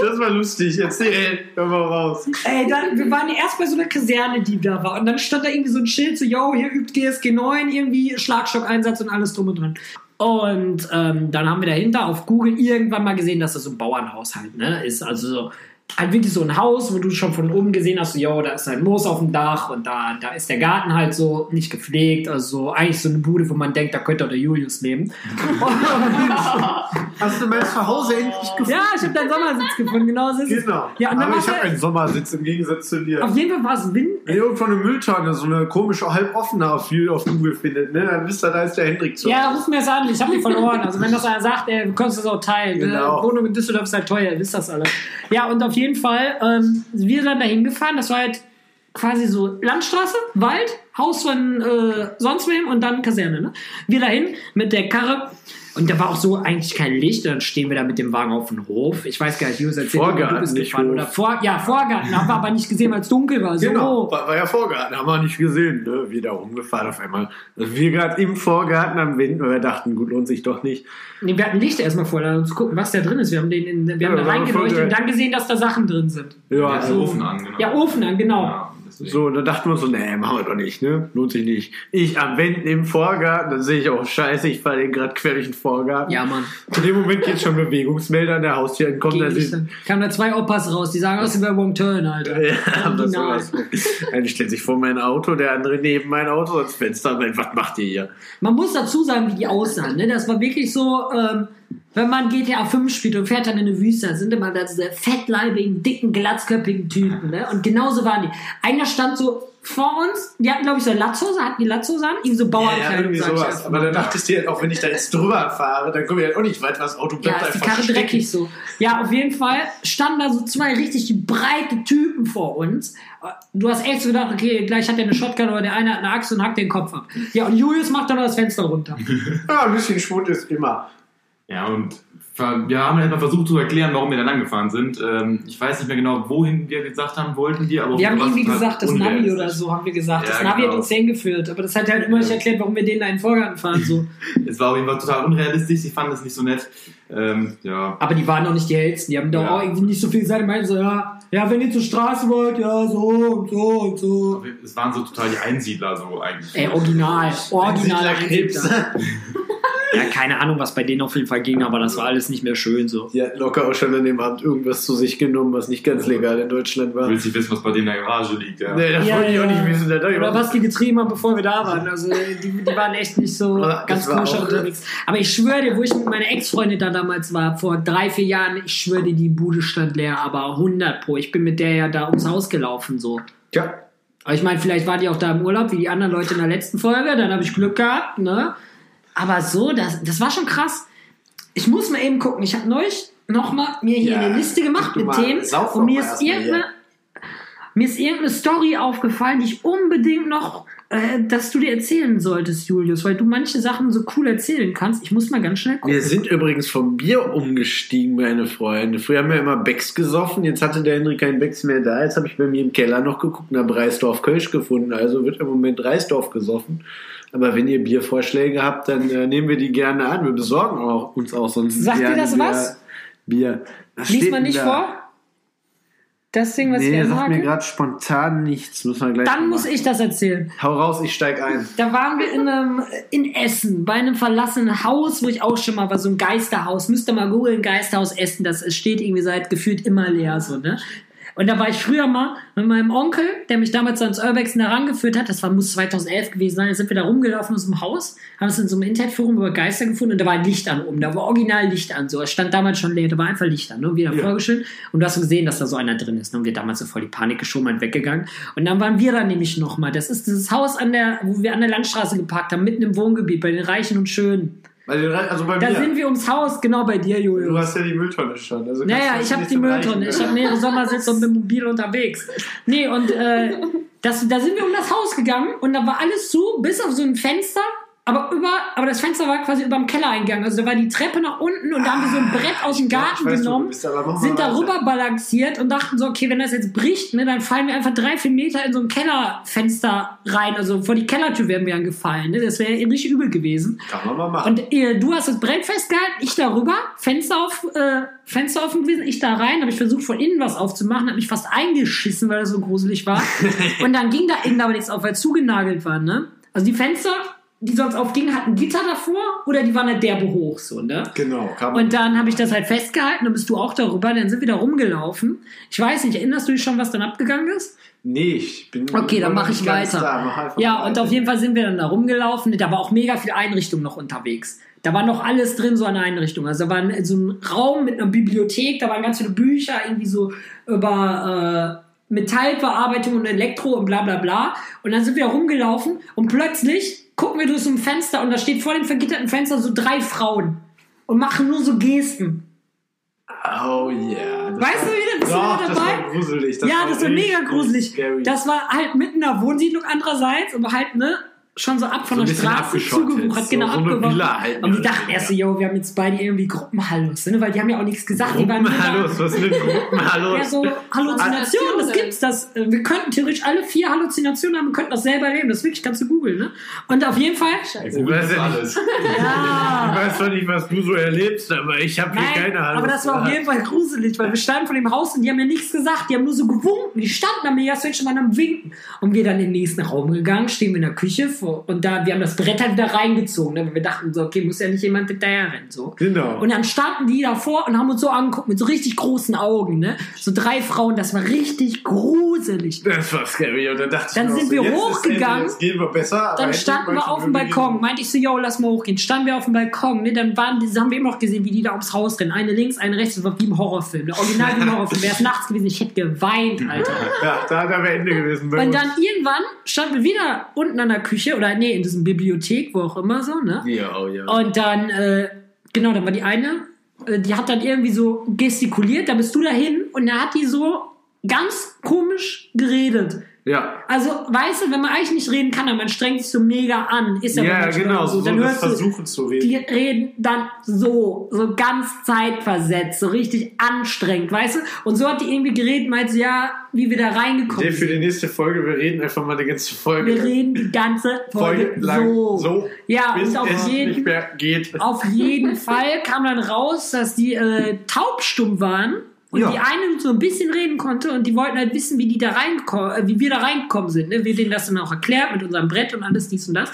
Das war lustig. Erzähl. Hör mal raus. Ey, dann, wir waren ja erst bei so einer Kaserne, die da war. Und dann stand da irgendwie so ein Schild, so, yo, hier übt GSG 9, irgendwie Schlagstockeinsatz und alles drum und dran. Und ähm, dann haben wir dahinter auf Google irgendwann mal gesehen, dass das so ein Bauernhaushalt ne, ist. Also so, halt wirklich so ein Haus, wo du schon von oben gesehen hast, yo, da ist ein Moos auf dem Dach und da, da ist der Garten halt so nicht gepflegt, also so, eigentlich so eine Bude, wo man denkt, da könnte auch der Julius leben. [laughs] Hast du mein Zuhause endlich gefunden? ja, ich habe deinen Sommersitz gefunden, genau so ist es. Genau. Ja, Aber ich habe einen Sommersitz im Gegensatz zu dir. Auf jeden Fall war es Wind. Wenn ihr irgendwo eine Mülltonne, so eine komische, halb offene auf, auf Google findet, ne, dann wisst ihr, da ist der Hendrik zu. Ja, ruf mir das an, ich habe die verloren. Also wenn das einer sagt, ey, du kannst das auch teilen. Genau. Äh, Wohnung in Düsseldorf ist halt teuer, ihr wisst das alle. Ja, und auf jeden Fall, ähm, wir sind dahin gefahren, das war halt quasi so Landstraße, Wald, Haus von äh, sonst wem und dann Kaserne. Ne? Wir dahin mit der Karre und da war auch so eigentlich kein Licht. Dann stehen wir da mit dem Wagen auf dem Hof. Ich weiß gar nicht, Julius erzählt, mir, Vorgarten, du bist nicht gefahren. Hof. Oder vor, ja, Vorgarten. Haben wir aber nicht gesehen, weil es dunkel war. So. Genau, war, war ja Vorgarten, haben wir nicht gesehen, ne? Wir da rumgefahren auf einmal. Also wir gerade im Vorgarten am Wind, weil wir dachten, gut, lohnt sich doch nicht. Nee, wir hatten Licht erstmal vor, um zu gucken, was da drin ist. Wir haben, den in, wir haben Ja, da haben reingeleuchtet voll und dann gesehen, dass da Sachen drin sind. Ja, Ja, also, Ofen an, genau. Ja, Ofen an, genau. Ja, deswegen. so, dann dachten wir so, nee, machen wir doch nicht, ne? Lohnt sich nicht. Ich am Wenden im Vorgarten, dann sehe ich auch scheiße, ich fahre den gerade quer durch den Vorgarten. Ja, Mann. In dem Moment geht schon Bewegungsmelder an der Haustür entkommen, da. Kamen da zwei Opas raus, die sagen, aus dem Wrong Turn, Alter. Ja, das Original. sowas. Einer stellt sich vor mein Auto, der andere neben mein Auto ans Fenster was macht ihr hier? Man muss dazu sagen, wie die aussahen. Ne? Das war wirklich so, ähm, wenn man GTA 5 spielt und fährt dann in eine Wüste, sind immer da diese fettleibigen, dicken, glatzköpfigen Typen. Ne? Und genauso waren die. Einer stand so vor uns, die hatten, glaube ich, so Latzhose, hatten die Latzhose an? Irgendwie so Bauernkleidung, sag ich einfach Aber dann dachtest du, auch wenn ich da jetzt drüber fahre, dann komme ich halt auch nicht weit, was das Auto Ja, bleibt ist die Karre stecken. dreckig so. Ja, auf jeden Fall standen da so zwei richtig breite Typen vor uns. Du hast echt so gedacht, okay, gleich hat der eine Shotgun oder der eine hat eine Axt und hackt den Kopf ab. Ja, und Julius macht dann das Fenster runter. [laughs] Ja, ein bisschen Schwund ist immer. Ja, und wir haben halt mal versucht zu erklären, warum wir dann angefahren sind. Ähm, ich weiß nicht mehr genau, wohin wir gesagt haben, wollten wir, aber Wir haben irgendwie gesagt, das Navi oder so, haben wir gesagt. Das Ja, Navi hat genau. uns hingeführt. Aber das hat halt immer nicht erklärt, warum wir den da in den Vorgarten fahren. So. [laughs] Es war auf jeden Fall total unrealistisch, sie fanden es nicht so nett. Ähm, ja, Aber die waren auch nicht die hellsten. Die haben da Ja. auch irgendwie nicht so viel gesagt. Die meinten so, ja, ja, wenn ihr zur Straße wollt, ja, so und so und so. es waren so total die Einsiedler so eigentlich. Ey, original. Original. Einsiedlerkrebs. [laughs] Ja, keine Ahnung, was bei denen auf jeden Fall ging, aber das war alles nicht mehr schön so. Die hat locker auch schon an dem Abend irgendwas zu sich genommen, was nicht ganz legal in Deutschland Du war. willst nicht wissen, was bei denen in der Garage liegt, ja. Nee, das Ja, wollte ich auch ja. nicht wissen. Da Oder was die getrieben haben, bevor wir da waren. Also die, die waren echt nicht so Aber ganz koscher auch- unterwegs. Aber ich schwöre dir, wo ich mit meiner Ex-Freundin da damals war, vor drei, vier Jahren, ich schwöre dir, die Bude stand leer, aber 100 pro. Ich bin mit der ja da ums Haus gelaufen so. Tja, Aber ich meine, vielleicht war die auch da im Urlaub, wie die anderen Leute in der letzten Folge, dann habe ich Glück gehabt, ne? Aber so, das, das war schon krass. Ich muss mal eben gucken. Ich habe neulich nochmal mir hier Ja, eine Liste gemacht mit Themen und mir ist irgendeine mir ist irgendeine Story aufgefallen, die ich unbedingt noch, äh, dass du dir erzählen solltest, Julius, weil du manche Sachen so cool erzählen kannst. Ich muss mal ganz schnell gucken. Wir sind übrigens vom Bier umgestiegen, meine Freunde. Früher haben wir immer Becks gesoffen, jetzt hatte der Henry keinen Becks mehr da. Jetzt habe ich bei mir im Keller noch geguckt und habe Reisdorf Kölsch gefunden. Also wird im Moment Reisdorf gesoffen. Aber wenn ihr Biervorschläge habt, dann äh, nehmen wir die gerne an. Wir besorgen auch, uns auch sonst Sagt gerne das Bier. was? Bier. Was Lies denn nicht da? vor. Das Ding, was Nee, wir sagt mir gerade spontan nichts. Muss man gleich Dann mal- muss ich das erzählen. Hau raus, ich steig ein. Da waren wir in einem, in Essen, bei einem verlassenen Haus, wo ich auch schon mal war, so ein Geisterhaus. Müsst ihr mal googeln, Geisterhaus Essen. Das steht irgendwie seit gefühlt immer leer, so, ne? Und da war ich früher mal mit meinem Onkel, der mich damals ans Urbexen herangeführt hat. Das war, muss 2011 gewesen sein. Da sind wir da rumgelaufen aus dem Haus, haben es in so einem Internetforum über Geister gefunden und da war ein Licht an oben. Da war original Licht an. So, es stand damals schon leer, da war einfach Licht an, ne? Wieder Ja. vorgestellt. Und du hast gesehen, dass da so einer drin ist. Ne? Und wir damals so voll die Panik geschoben und weggegangen. Und dann waren wir da nämlich nochmal. Das ist dieses Haus an der, wo wir an der Landstraße geparkt haben, mitten im Wohngebiet, bei den Reichen und Schönen. Also, bei Da mir. sind wir ums Haus, genau bei dir, Julius. Du hast ja die Mülltonne schon. Also Naja, ich habe die Mülltonne. Reichen Ich habe mehrere Sommersitze und bin mobil unterwegs. Nee, und äh, das, da sind wir um das Haus gegangen und da war alles zu, bis auf so ein Fenster. Aber über, aber das Fenster war quasi über dem Kellereingang. Also da war die Treppe nach unten und da haben wir so ein Brett aus dem Garten weiß, genommen, sind weiter. darüber balanciert und dachten so, okay, wenn das jetzt bricht, ne, dann fallen wir einfach drei, vier Meter in so ein Kellerfenster rein. Also vor die Kellertür wären wir dann gefallen. Ne? Das wäre richtig übel gewesen. Kann man mal machen. Und äh, du hast das Brett festgehalten, ich darüber, Fenster auf, äh, Fenster offen gewesen, ich da rein, habe ich versucht von innen was aufzumachen, habe mich fast eingeschissen, weil das so gruselig war. [laughs] und dann ging da innen aber nichts auf, weil es zugenagelt war, ne? Also die Fenster die sonst aufgingen, hatten Gitter davor oder die waren halt derbe hoch, so, ne? Genau, Und dann habe ich das halt festgehalten, dann bist du auch darüber, dann sind wir da rumgelaufen. Ich weiß nicht, erinnerst du dich schon, was dann abgegangen ist? Nee, ich bin. Okay, dann mache ich weiter. Da. Ja, weiter. und auf jeden Fall sind wir dann da rumgelaufen. Da war auch mega viel Einrichtung noch unterwegs. Da war noch alles drin, so eine Einrichtung. Also da war ein- so ein Raum mit einer Bibliothek, da waren ganz viele Bücher, irgendwie so über äh, Metallbearbeitung und Elektro und bla bla bla. Und dann sind wir da rumgelaufen und plötzlich gucken wir durch so ein Fenster und da steht vor dem vergitterten Fenster so drei Frauen und machen nur so Gesten. Oh yeah. Das Weißt du, wie- du Doch, wieder das dabei? war gruselig. Das ja, das war mega gruselig. Scary. Das war halt mitten in der Wohnsiedlung andererseits, aber halt, ne, schon so ab von So der Straße abgeschottet. zugewuchert, So- genau, so abgeworfen. Halt, Und die dachten erst so, yo, wir haben jetzt beide irgendwie Gruppenhallos, ne, weil die haben ja auch nichts gesagt. Gruppenhallos, was sind Gruppenhallos? ja, so Halluzinationen, das gibt's. Das, äh, wir könnten theoretisch alle vier Halluzinationen haben, wir könnten das selber erleben. Das ist wirklich, kannst du googeln, ne? Und auf jeden Fall, Ich weiß, ja nicht, alles. ich ja. weiß zwar nicht, was du so erlebst, aber ich habe hier Nein, keine Ahnung. aber das war auf jeden Fall gruselig, weil wir standen vor dem Haus und die haben mir nichts gesagt, die haben nur so gewunken, die standen da mega strange und waren am Winken. Und wir dann in den nächsten Raum gegangen, stehen wir in der Küche vor, und da, wir haben das Brett halt wieder reingezogen, ne, weil wir dachten so, okay, muss ja nicht jemand hinterher rennen, so. Genau. Und dann standen die davor und haben uns so angeguckt mit so richtig großen Augen, ne? So drei Frauen, das war richtig gruselig. Das war scary. Und dann dachte Dann ich sind so, wir jetzt ist hochgegangen. Jetzt gehen wir besser. Dann standen wir auf dem Balkon. gehen. Meinte ich so, yo, lass mal hochgehen. Standen wir auf dem Balkon. Ne? Dann waren, die- haben wir immer noch gesehen, wie die da ums Haus rennen. Eine links, eine rechts. Das war wie im Horrorfilm. Der Original wie im Horrorfilm. Wäre es nachts gewesen, ich hätte geweint, Alter. Ja, da wäre Ende gewesen. Und dann irgendwann standen wir wieder unten an der Küche oder nee, in diesem Bibliothek, wo auch immer so, ne? Ja, oh ja. Und dann, äh, genau, dann war die eine, äh, die hat dann irgendwie so gestikuliert, da bist du dahin und da hat die so ganz komisch geredet. Ja. Also, weißt du, wenn man eigentlich nicht reden kann, aber man strengt sich so mega an, ist ja, Ja, manchmal genau. So, Dann das Versuchen zu reden. die reden dann so, so ganz zeitversetzt, so richtig anstrengend, weißt du? Und so hat die irgendwie geredet, meinte ja, wie wir da reingekommen Der für die sind. nächste Folge, wir reden einfach mal eine ganze Folge. Wir reden die ganze Folge, Folge lang so. so, Ja, bis und auf es jeden, nicht mehr geht. auf jeden Fall kam dann raus, dass die äh, taubstumm waren und Ja. die eine so ein bisschen reden konnte und die wollten halt wissen, wie die da reingekommen, äh, wie wir da reingekommen sind. Ne? Wir denen das dann auch erklärt mit unserem Brett und alles dies und das.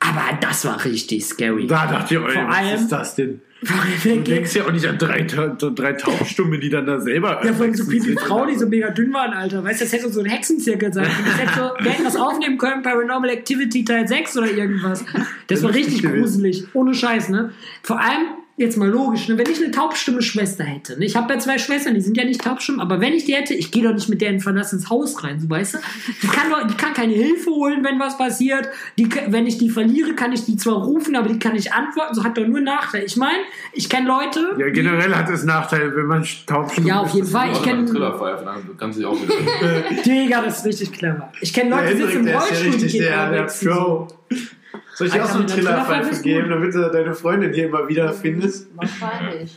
Aber das war richtig scary. Da dachte ich, ey, Vor was allem- ist das denn? Du ja, denkst ja auch nicht an drei, drei Taubstumme, die dann da selber. vor allem so viele. Frauen, die so mega dünn waren, Alter. Weißt du, das hätte so ein Hexenzirkel sein können. Das hätte so, wir hätten das aufnehmen können, Paranormal Activity Teil 6 oder irgendwas. Das war richtig gruselig. Ohne Scheiß, ne? Vor allem, jetzt mal logisch, ne? wenn ich eine taubstumme Schwester hätte. Ne? Ich habe ja zwei Schwestern, die sind ja nicht taubstumm, aber wenn ich die hätte, ich gehe doch nicht mit deren Verlass ins Haus rein, so weißt du? Die kann, doch, die kann keine Hilfe holen, wenn was passiert. Die, wenn ich die verliere, kann ich die zwar rufen, aber die kann nicht antworten. So hat doch nur Nachteil. Ich meine, ich kenne Leute. Ja, generell hat es Nachteile, wenn man taubstumm Ja, auf jeden Fall. Ich kenne kannst dich auch wieder. [laughs] Digga, das ist richtig clever. Ich kenne Leute, die sitzen im der ist ja Rollstuhl, die richtig gehen der, der. Pro. Soll ich dir auch so eine mit einer Trillerpfeife geben, damit du deine Freundin hier immer wieder findest? Wahrscheinlich.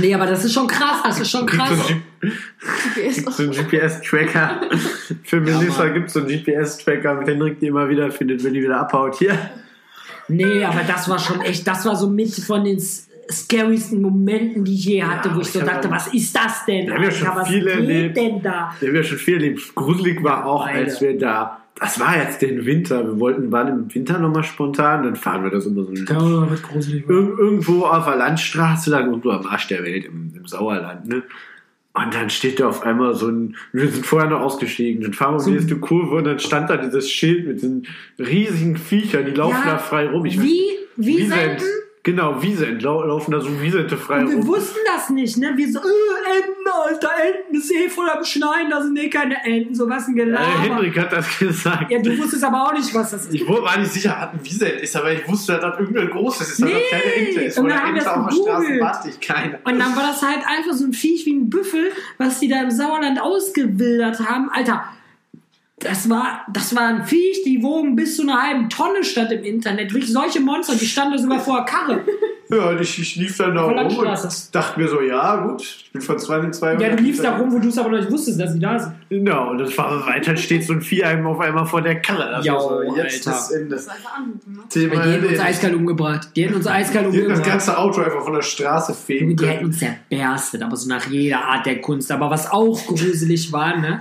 Nee, aber das ist schon krass, das ist schon krass. So ein GPS-Tracker. Für Melissa gibt es so einen GPS-Tracker, [laughs] mit Rick die immer wieder findet, wenn die wieder abhaut. Hier. Nee, aber das war schon echt, das war so mit von den scarysten Momenten, die ich je hatte, wo ich so dachte, ja- was ist das denn? Wir haben ja schon Alter, was viel geht erlebt. denn da? Wir haben ja schon viel erlebt. Gruselig war auch, als wir da. Das war jetzt den Winter. Wir wollten, waren im Winter nochmal spontan, dann fahren wir das immer so Ja, wird gruselig. Ir irgendwo auf der Landstraße lang, irgendwo am Arsch der Welt, im, im Sauerland, ne? Und dann steht da auf einmal so ein, wir sind vorher noch ausgestiegen, dann fahren wir um die nächste Kurve und dann stand da dieses Schild mit diesen riesigen Viechern, die laufen Ja, da frei rum. Ich weiß- Wie, wie senden? Genau, Wiesent, lau laufen da so Wiesente frei Und wir rum. wussten das nicht, ne? Wir so, äh, Enten, Alter, Enten ist eh voll am Schneien, da sind eh keine Enten, so was ein Äh, Gelaber. Henrik hat das gesagt. ja, du wusstest aber auch nicht, was das ist. Ich war nicht sicher, was ein Wiesent ist, aber ich wusste, dass das irgendein großes ist, dass Nee, das keine Ente ist. und dann haben wir es auf der Straße ich keine. Und dann war das halt einfach so ein Viech wie ein Büffel, was die da im Sauerland ausgewildert haben. Alter, das war, das war ein Viech, die wogen bis zu einer halben Tonne statt im Internet. Wirklich solche Monster, die standen sogar vor der Karre. [laughs] Ja, und ich, ich lief dann da rum und dachte mir so, ja gut, ich bin von zwei in zwei. Ja, du liefst da rum, wo du es aber noch nicht wusstest, dass sie da sind. Genau, und das war weiter steht so ein Vieh einem auf einmal vor der Karre. Das war so, jetzt Alter. ist Ende. Das einfach anrufen, ne? Thema Die hätten uns eiskalt umgebracht. Die hätten uns eiskalt Die hätten das umgebracht. ganze Auto einfach von der Straße fegen Die hätten uns zerberstet, aber so nach jeder Art der Kunst. Aber was auch gruselig war, ne?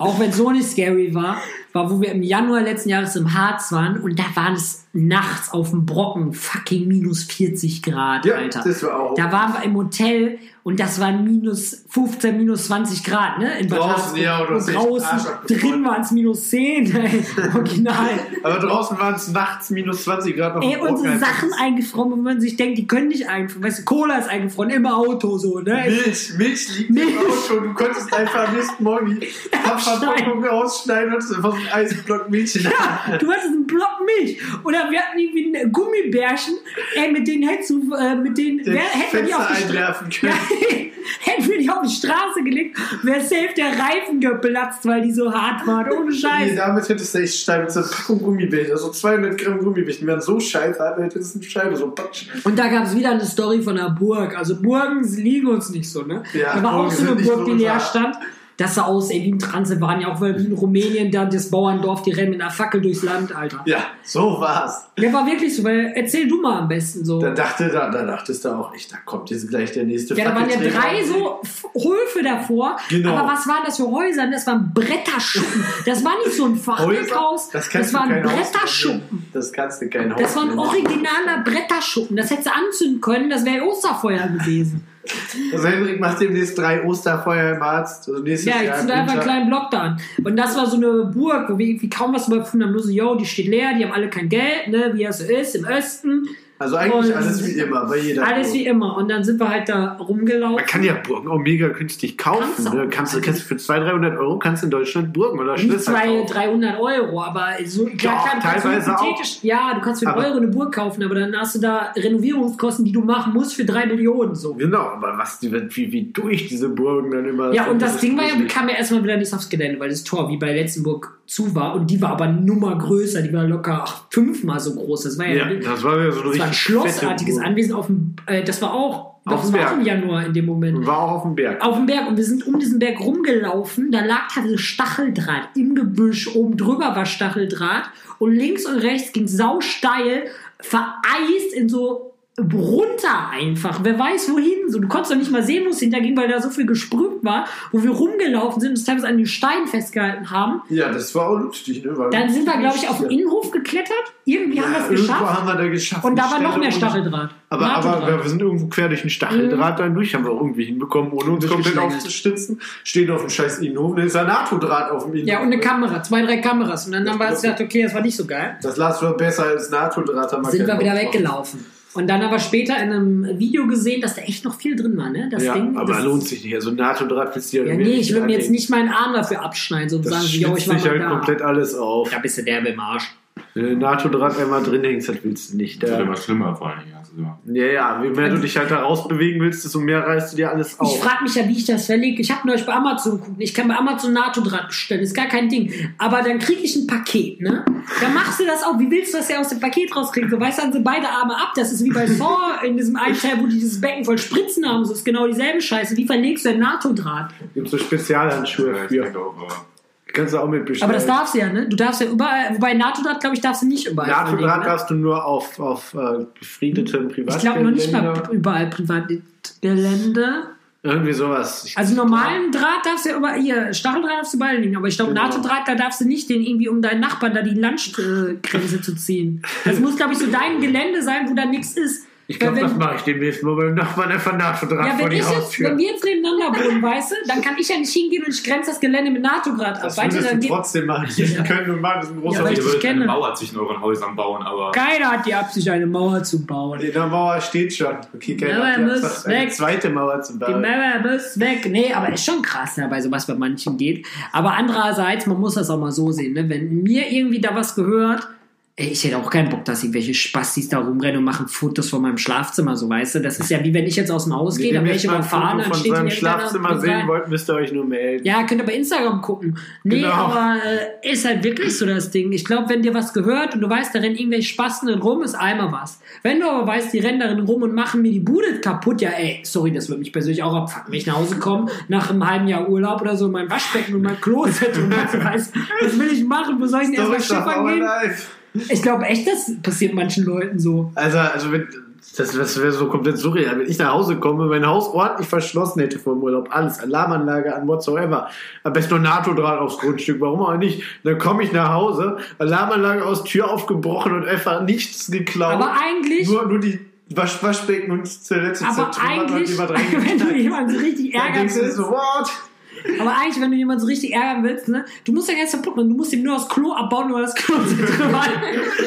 Auch wenn es so nicht scary war, war, wo wir im Januar letzten Jahres im Harz waren und da waren es nachts auf dem Brocken fucking minus 40 Grad, Ja, Alter. das war auch. Da waren wir im Hotel und das waren minus 15, minus 20 Grad, ne? In Bad Draußen, Harzburg. ja, hast und draußen, drin waren es minus 10, ey. [laughs] Original. Aber draußen waren es nachts minus 20 Grad auf Ey, unsere. Sachen eingefroren, wo man sich denkt, die können nicht eingefroren. Weißt du, Cola ist eingefroren, im Auto so, ne? Milch, Milch liegt Milch. im Auto. Du konntest einfach am nächsten Morgen die [laughs] Pappverpackung rausschneiden und einfach so einen Eisblock Milch in der Ja, du hattest einen Block Milch. Oder wir hatten irgendwie ein Gummibärchen. Ey, mit denen hättest du, äh, mit denen, Den wer, hätten wir die auf die [laughs] ja, können. [laughs] hätten wir die auf die Straße gelegt, wäre safe der Reifen geplatzt, weil die so hart waren. Ohne Nee, Scheiß. damit hättest du echt Stein mit so einer Packung Gummibärchen, also 200 Gramm Gummibärchen, wären so scheiße, Alter, hättest du eine Scheibe, so patsch. Und da gab es wieder eine Story von einer Burg. Also Burgen liegen uns nicht so, ne? Ja, da war auch so eine Burg, die leer stand. Das sah aus, ey, wie in Transsilvanien, auch weil wie in Rumänien, da das Bauerndorf, die rennen mit einer Fackel durchs Land, Alter. Ja, so war's. Der war wirklich so, weil erzähl du mal am besten so. Da dachte, da, da dachtest du auch, echt, da kommt jetzt gleich der nächste Ja, da waren ja drei so Höfe davor. Genau. Aber was waren das für Häuser? Das waren Bretterschuppen. Das war nicht so ein [laughs] Fachwerkhaus. das, Das, kannst du waren Bretterschuppen. Das kannst du kein Haus Das war ein originaler Bretterschuppen. Das hättest du anzünden können. Das wäre Osterfeuer gewesen. Also Henrik macht demnächst drei Osterfeuer im Arzt. Also nächstes Ja, ich Jahr zünde einfach einen kleinen Block da an. Und das war so eine Burg, wo wir irgendwie kaum was überprüfen haben. Nur so, yo, die steht leer, die haben alle kein Geld, ne, wie das so ist, im Osten. Also eigentlich Und- alles wie immer, bei jeder Alles Burg. wie immer. Und dann sind wir halt da rumgelaufen. Man kann ja Burgen auch mega günstig kaufen. Kannst du ne? kannst, du, kannst du für 200, 300 Euro kannst du in Deutschland Burgen oder Nicht Schlösser 200, kaufen. 300 Euro, aber so klar, Doch, klar, teilweise auch. hypothetisch- Ja, du kannst für einen Aber- Euro eine Burg kaufen, aber dann hast du da Renovierungskosten, die du machen musst für 3 Millionen. So. Genau, aber was wie, wie durch diese Burgen dann immer. Ja, und das ist Ding war ja, wir kamen ja erstmal wieder nicht aufs Gelände, weil das Tor wie bei Letztenburg zu war und die war aber Nummer größer, die war locker fünfmal so groß. Das war ja, Ja, das war ja so das war ein schlossartiges. Anwesen auf dem, äh, das war auch, Auf das dem war Berg. im Januar in dem Moment. War auch auf dem Berg. Auf dem Berg und wir sind um diesen Berg rumgelaufen. Da lag teilweise Stacheldraht im Gebüsch. Oben drüber war Stacheldraht und links und rechts ging sausteil, vereist in so runter einfach. Wer weiß wohin. So, du konntest doch nicht mal sehen, wo es hinterging, weil da so viel gesprüht war, wo wir rumgelaufen sind und es teilweise an den Stein festgehalten haben. Ja, das war auch lustig, ne? Weil Dann sind wir, glaube ich, auf den ja. Innenhof geklettert. Irgendwie haben wir es geschafft. haben wir da geschafft. Und da war noch mehr Stacheldraht. Aber, aber Nahtdraht. wir, wir sind irgendwo quer durch den Stacheldraht Mhm. dann durch, haben wir irgendwie hinbekommen, ohne uns komplett aufzustitzen. Stehen auf dem scheiß Innenhof, da ist ein NATO-Draht auf dem Innenhof. Ja, und eine Kamera, zwei, drei Kameras. Und dann haben wir uns gedacht, okay, das war nicht so geil. Das las war besser als NATO-Draht. sind wir wieder weggelaufen. Und dann aber später in einem Video gesehen, dass da echt noch viel drin war, ne? Das Ja, Ding, aber das, lohnt sich nicht. Also NATO-Draht willst du ja Ja, nee, ich würde mir jetzt nicht meinen Arm dafür abschneiden so und Das sagen, yo, ich war sich halt da. komplett alles auf. Da bist du derbe im Arsch. Wenn du NATO-Draht einmal drin hängst, das willst du nicht. Das wird Da. immer schlimmer vor Dingen. Also, ja. Ja, ja, je mehr du dich halt da rausbewegen willst, desto mehr reißt du dir alles auf. Ich frage mich ja, wie ich das verlege. Ich habe neulich bei Amazon geguckt. Ich kann bei Amazon NATO-Draht bestellen. Ist gar kein Ding. Aber dann kriege ich ein Paket, ne? Dann machst du das auch. Wie willst du das ja aus dem Paket rauskriegen? So, weißt du, dann sind beide Arme ab. Das ist wie bei Saw [laughs] in diesem einen Teil, wo die dieses Becken voll Spritzen haben. So ist genau dieselbe Scheiße. Wie verlegst du denn NATO-Draht? Gibt so Spezialhandschuhe Ja, ich für. denke auch, aber Kannst du auch mit bestellen. Aber das darfst du ja, ne? Du darfst ja überall, wobei NATO-Draht, glaube ich, darfst du nicht überall. NATO-Draht verlegen, ne? darfst du nur auf, auf äh, befriedetem Ich glaube noch nicht mal Privatgelände. überall Privatgelände. Irgendwie sowas. Ich- Also normalen Draht darfst du ja überall, hier, Stacheldraht darfst du überall liegen, aber ich glaube Genau. NATO-Draht, da darfst du nicht den irgendwie um deinen Nachbarn da die Landgrenze zu ziehen. Das muss, glaube ich, so dein Gelände sein, wo da nichts ist. Ich glaube, Weil das mache ich demnächst mal beim Nachbarn einfach NATO-Draht ja, vor wenn, die ich jetzt, Haustür. wenn wir jetzt nebeneinander wohnen, weißt du, dann kann ich ja nicht hingehen und ich grenze das Gelände mit NATO-Draht ab. das Weißt du, würdest dann trotzdem machen. [laughs] Ich können nur machen, das ist ein großer Ja, weil ich ihr würdet eine. Mauer zwischen euren Häusern bauen, aber keiner hat die Absicht, eine Mauer zu bauen. Der Mauer steht schon. Okay, Ja, keiner die muss Absicht, eine weg. zweite Mauer zu Die bauen. Mauer muss weg. Nee, aber ist schon krass, ne, bei sowas bei manchen geht. Aber andererseits, man muss das auch mal so sehen, ne? wenn mir irgendwie da was gehört, ich hätte auch keinen Bock, dass irgendwelche Spastis da rumrennen und machen Fotos von meinem Schlafzimmer, so weißt du. Das ist ja wie wenn ich jetzt aus dem Haus gehe, dann Wenn werde ihr ich überfahren, dann steht die hinter Schlafzimmer sehen wollt, müsst ihr euch nur melden. Ja, könnt ihr bei Instagram gucken. Nee, Genau. aber äh, ist halt wirklich so das Ding. Ich glaube, wenn dir was gehört und du weißt, da rennen irgendwelche Spasten drin rum, ist einmal was. Wenn du aber weißt, die rennen darin rum und machen mir die Bude kaputt, ja ey, sorry, das würde mich persönlich auch abfucken. Wenn ich nach Hause komme, nach einem halben Jahr Urlaub oder so, mein Waschbecken und mein Kloset und was, weiß, was will ich machen? Wo soll ich denn erstmal schippern gehen? life. Ich glaube echt, das passiert manchen Leuten so. Also, also wenn, Das, das wäre so komplett surreal. Wenn ich nach Hause komme, mein Haus ordentlich verschlossen hätte vor dem Urlaub, alles, Alarmanlage an whatsoever. Am besten nur NATO-Draht aufs Grundstück, warum auch nicht? Dann komme ich nach Hause, Alarmanlage aus, Tür aufgebrochen und einfach nichts geklaut. Aber eigentlich- Nur, nur die Wasch, Waschbecken und zuletzt Aber eigentlich, [laughs] wenn du jemanden so richtig Dann ärgern denkst du so, what? Aber eigentlich, wenn du jemanden so richtig ärgern willst, ne, du musst ja gar nichts kaputt machen, du musst ihm nur das Klo [laughs] abbauen oder das Klo drin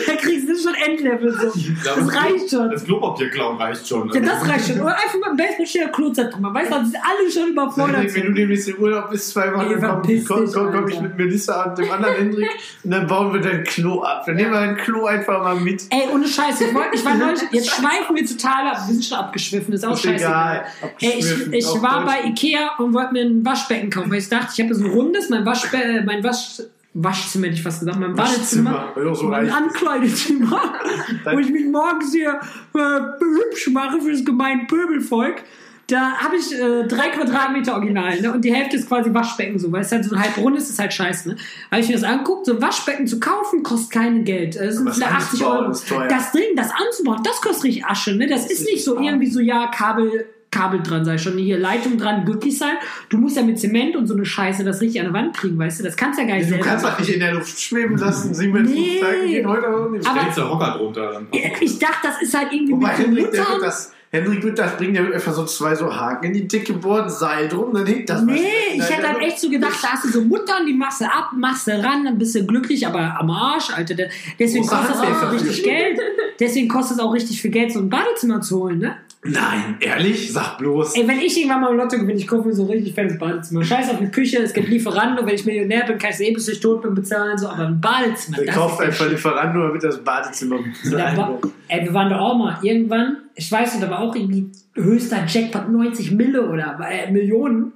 Dann kriegst du schon Endlevel so. Das reicht schon. Das Klopapier klauen reicht schon. Ja, das reicht schon. Oder einfach mit dem Baseballschläger Klozett drin. Man weiß, dass alle schon überfordert Wenn, wenn du demnächst im Urlaub bist, zwei Wochen, dann komm, komm, komm, komm ich mit Melissa und dem anderen Hendrik und dann bauen wir dein Klo ab. Dann nehmen wir dein Klo einfach mal mit. Ey, ohne Scheiße. Ich, wollt, ich war neulich, jetzt schweifen wir total ab. Wir sind schon abgeschwiffen, ist auch Ist scheiße. egal. Ey, ich, ich war bei Ikea und wollte mir ein Waschbecken kaufen, weil ich dachte, ich habe so ein rundes, mein Waschbe äh, mein Wasch Waschzimmer, hätte ich fast gesagt, mein Badezimmer, ja, so mein. Ankleidezimmer, [laughs] wo ich mich morgens hier äh, hübsch mache für das gemeine Pöbelvolk. Da habe ich äh, drei Quadratmeter original, ne? Und die Hälfte ist quasi Waschbecken, so, weil es halt so halb rund ist, ist halt scheiße, ne? Habe ich mir das anguckt, so Waschbecken zu kaufen, kostet kein Geld. Das sind Aber das vielleicht 80 anzubauen Euro. ist teuer. Das Ding, das anzubauen, das kostet richtig Asche, ne? Das, ist nicht so irgendwie so, ja, Kabel, Kabel dran, sei schon, hier Leitung dran, glücklich sein. Du musst ja mit Zement und so eine Scheiße das richtig an der Wand kriegen, weißt du? Das kannst du ja gar nicht Du selber kannst machen. das nicht in der Luft schweben lassen. Sieben Meter Nee. Flugzeuge gehen heute auch nicht. Aber- du Hocker drunter. Dann Ich dachte, das ist halt irgendwie Wobei mit so Hendrik, der wird das, Hendrik wird das bringen, der wird einfach so zwei so Haken in die dicke Board, Seil drum, dann hängt das Nee, ich hätte in halt der echt so gedacht, da hast du so Muttern, die machst du ab, machst du ran, dann bist du glücklich, aber am Arsch, Alter. Der- Deswegen kostet es auch richtig Geld. Deswegen kostet es auch richtig viel Geld, so ein Badezimmer zu holen, ne? Nein, ehrlich? Sag bloß. Ey, wenn ich irgendwann mal im Lotto gewinne, ich kaufe mir so richtig fettes Badezimmer. Scheiß auf die Küche, es gibt Lieferando, wenn ich Millionär bin, kann ich es eh, bis ich tot bin, bezahlen, so, aber ein Badezimmer, Der kauft einfach. Lieferando, damit das Badezimmer Da war, ey, wir waren doch auch mal irgendwann, ich weiß nicht, da war auch irgendwie höchster Jackpot 90 Mille oder äh, Millionen.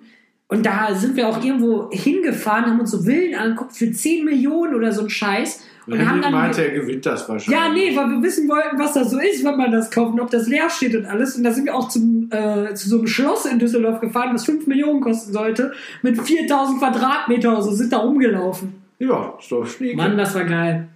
Und da sind wir auch irgendwo hingefahren, haben uns so Villen angeguckt für 10 Millionen oder so ein Scheiß. Und haben Hendrik dann. meinte, er gewinnt das wahrscheinlich. Ja, nee, weil wir wissen wollten, was das so ist, wenn man das kauft und ob das leer steht und alles. Und da sind wir auch zum, äh, zu so einem Schloss in Düsseldorf gefahren, was 5 Millionen kosten sollte, mit 4000 Quadratmeter oder so, sind da rumgelaufen. Ja, ist doch schnieke. Mann, das war geil.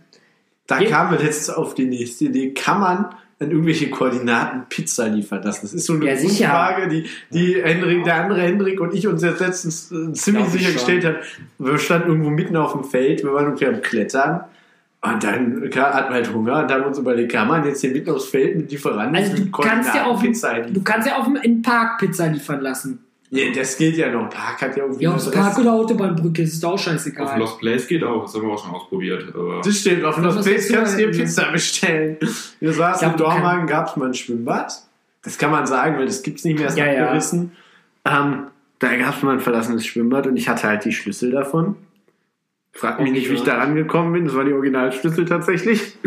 Da Je- kamen wir letztens auf die nächste Idee. Kann man an irgendwelche Koordinaten Pizza liefern lassen? Das ist so eine Ja. Frage, die, die Hendrik, der andere Hendrik und ich uns jetzt letztens äh, ziemlich sicher gestellt haben. Wir standen irgendwo mitten auf dem Feld, wir waren irgendwie am Klettern. Und dann ka- hatten wir halt Hunger und haben uns überlegt, kann man jetzt hier mitten aufs Feld mit Lieferanten Also du mit kannst ja auch, Pizza du hinliefern? kannst ja auch in den Park Pizza liefern lassen. Ja, das geht ja noch. Park hat ja irgendwie Ja, das aufs Park Rest- oder Autobahnbrücke, ist doch auch Auf scheißegal. Lost Place geht auch, das haben wir auch schon ausprobiert. Aber Das stimmt, auf Das Lost Place kannst du dir Pizza bestellen. Wir saßen Ja, im du Dormagen, gab es mal ein Schwimmbad. Das kann man sagen, weil das gibt es nicht mehr, ist Ja, ja. abgerissen. Ähm, da gab es mal ein verlassenes Schwimmbad und ich hatte halt die Schlüssel davon. Frag mich nicht, wie ich da rangekommen bin. Das war die Originalschlüssel tatsächlich.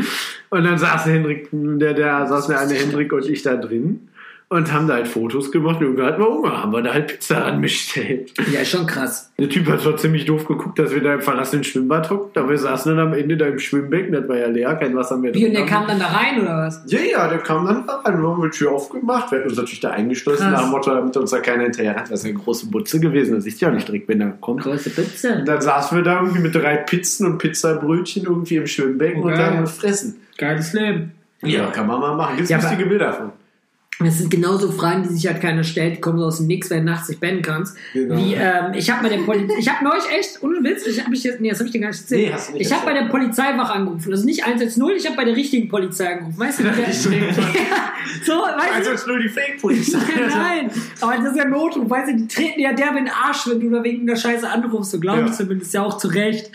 Und dann saß Hendrik, der, der saß der eine Hendrik und ich da drin und haben da halt Fotos gemacht. Und irgendwann hatten wir Hunger, haben wir da halt Pizza anbestellt. Ja, ist schon krass. Der Typ hat zwar ziemlich doof geguckt, dass wir da im verlassenen Schwimmbad hocken, aber wir saßen dann am Ende da im Schwimmbecken, das war ja leer, kein Wasser mehr Wie, und der kam dann da rein, oder was? Ja, ja, der kam dann rein, wir haben die Tür aufgemacht, wir hatten uns natürlich da eingeschlossen, nach dem Motto, damit uns da keiner hinterher hat, das ist eine große Butze gewesen, das ist ja nicht direkt, wenn er kommt. Große Pizza. Und dann saßen wir da irgendwie mit drei Pizzen und Pizzabrötchen irgendwie im Schwimmbecken und Okay. haben gefressen. Geiles Leben. Ja, kann man mal machen. Gibt's Ja, lustige Bilder von. Das sind genauso Fragen, die sich halt keiner stellt, die kommen so aus dem Nix, wenn du nachts nicht pennen kannst. Genau. Wie, ähm, ich habe bei der Polizei, ich habe neulich echt, ohne Witz, ich habe ich jetzt, nee, das habe ich dir gar nicht erzählt. Nee, nicht ich habe bei der Polizeiwache angerufen. Also nicht 110, ich habe bei der richtigen Polizei angerufen. Weißt du, wie der, [laughs] so, weißt du, Also ist nur die Fake-Polizei. [laughs] Nein, aber das ist ja Notruf, weißt du, die treten ja derbe in den Arsch, wenn du da wegen der Scheiße anrufst, so glaube ich Ja. zumindest ja auch zu Recht.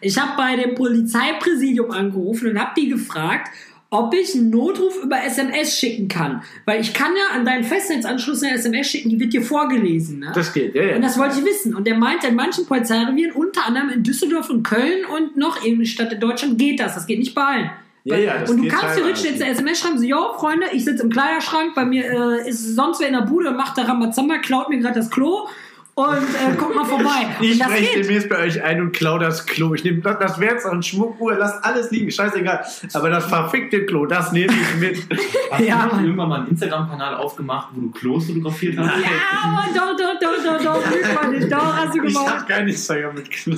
Ich habe bei dem Polizeipräsidium angerufen und habe die gefragt, ob ich einen Notruf über SMS schicken kann. Weil ich kann ja an deinen Festnetzanschluss eine SMS schicken, die wird dir vorgelesen. Ne? Das geht, ja, ja. Und das wollte ich wissen. Und der meinte, in manchen Polizeirevieren, unter anderem in Düsseldorf und Köln und noch irgendeine Stadt in Deutschland, geht das. Das geht nicht bei allen. Ja, ja, das und du kannst theoretisch jetzt eine SMS schreiben, so, yo, Freunde, ich sitze im Kleiderschrank, bei mir äh, ist sonst wer in der Bude und macht da Rambazamba, klaut mir gerade das Klo und äh, guck mal vorbei. Ich das spreche demnächst bei euch ein und klau das Klo. Ich nehme das, das Werkzeug und Schmuckuhr, lasst alles liegen, scheißegal. Aber das verfickte Klo, das nehme ich mit. [laughs] Hast Ja, du irgendwann mal einen Instagram-Kanal aufgemacht, wo du Klos fotografiert hast? Ja, Mann, doch, doch, doch, doch, doch, lüg mal nicht. Doch, hast du Ich gemacht. hab kein Instagram mit Klo.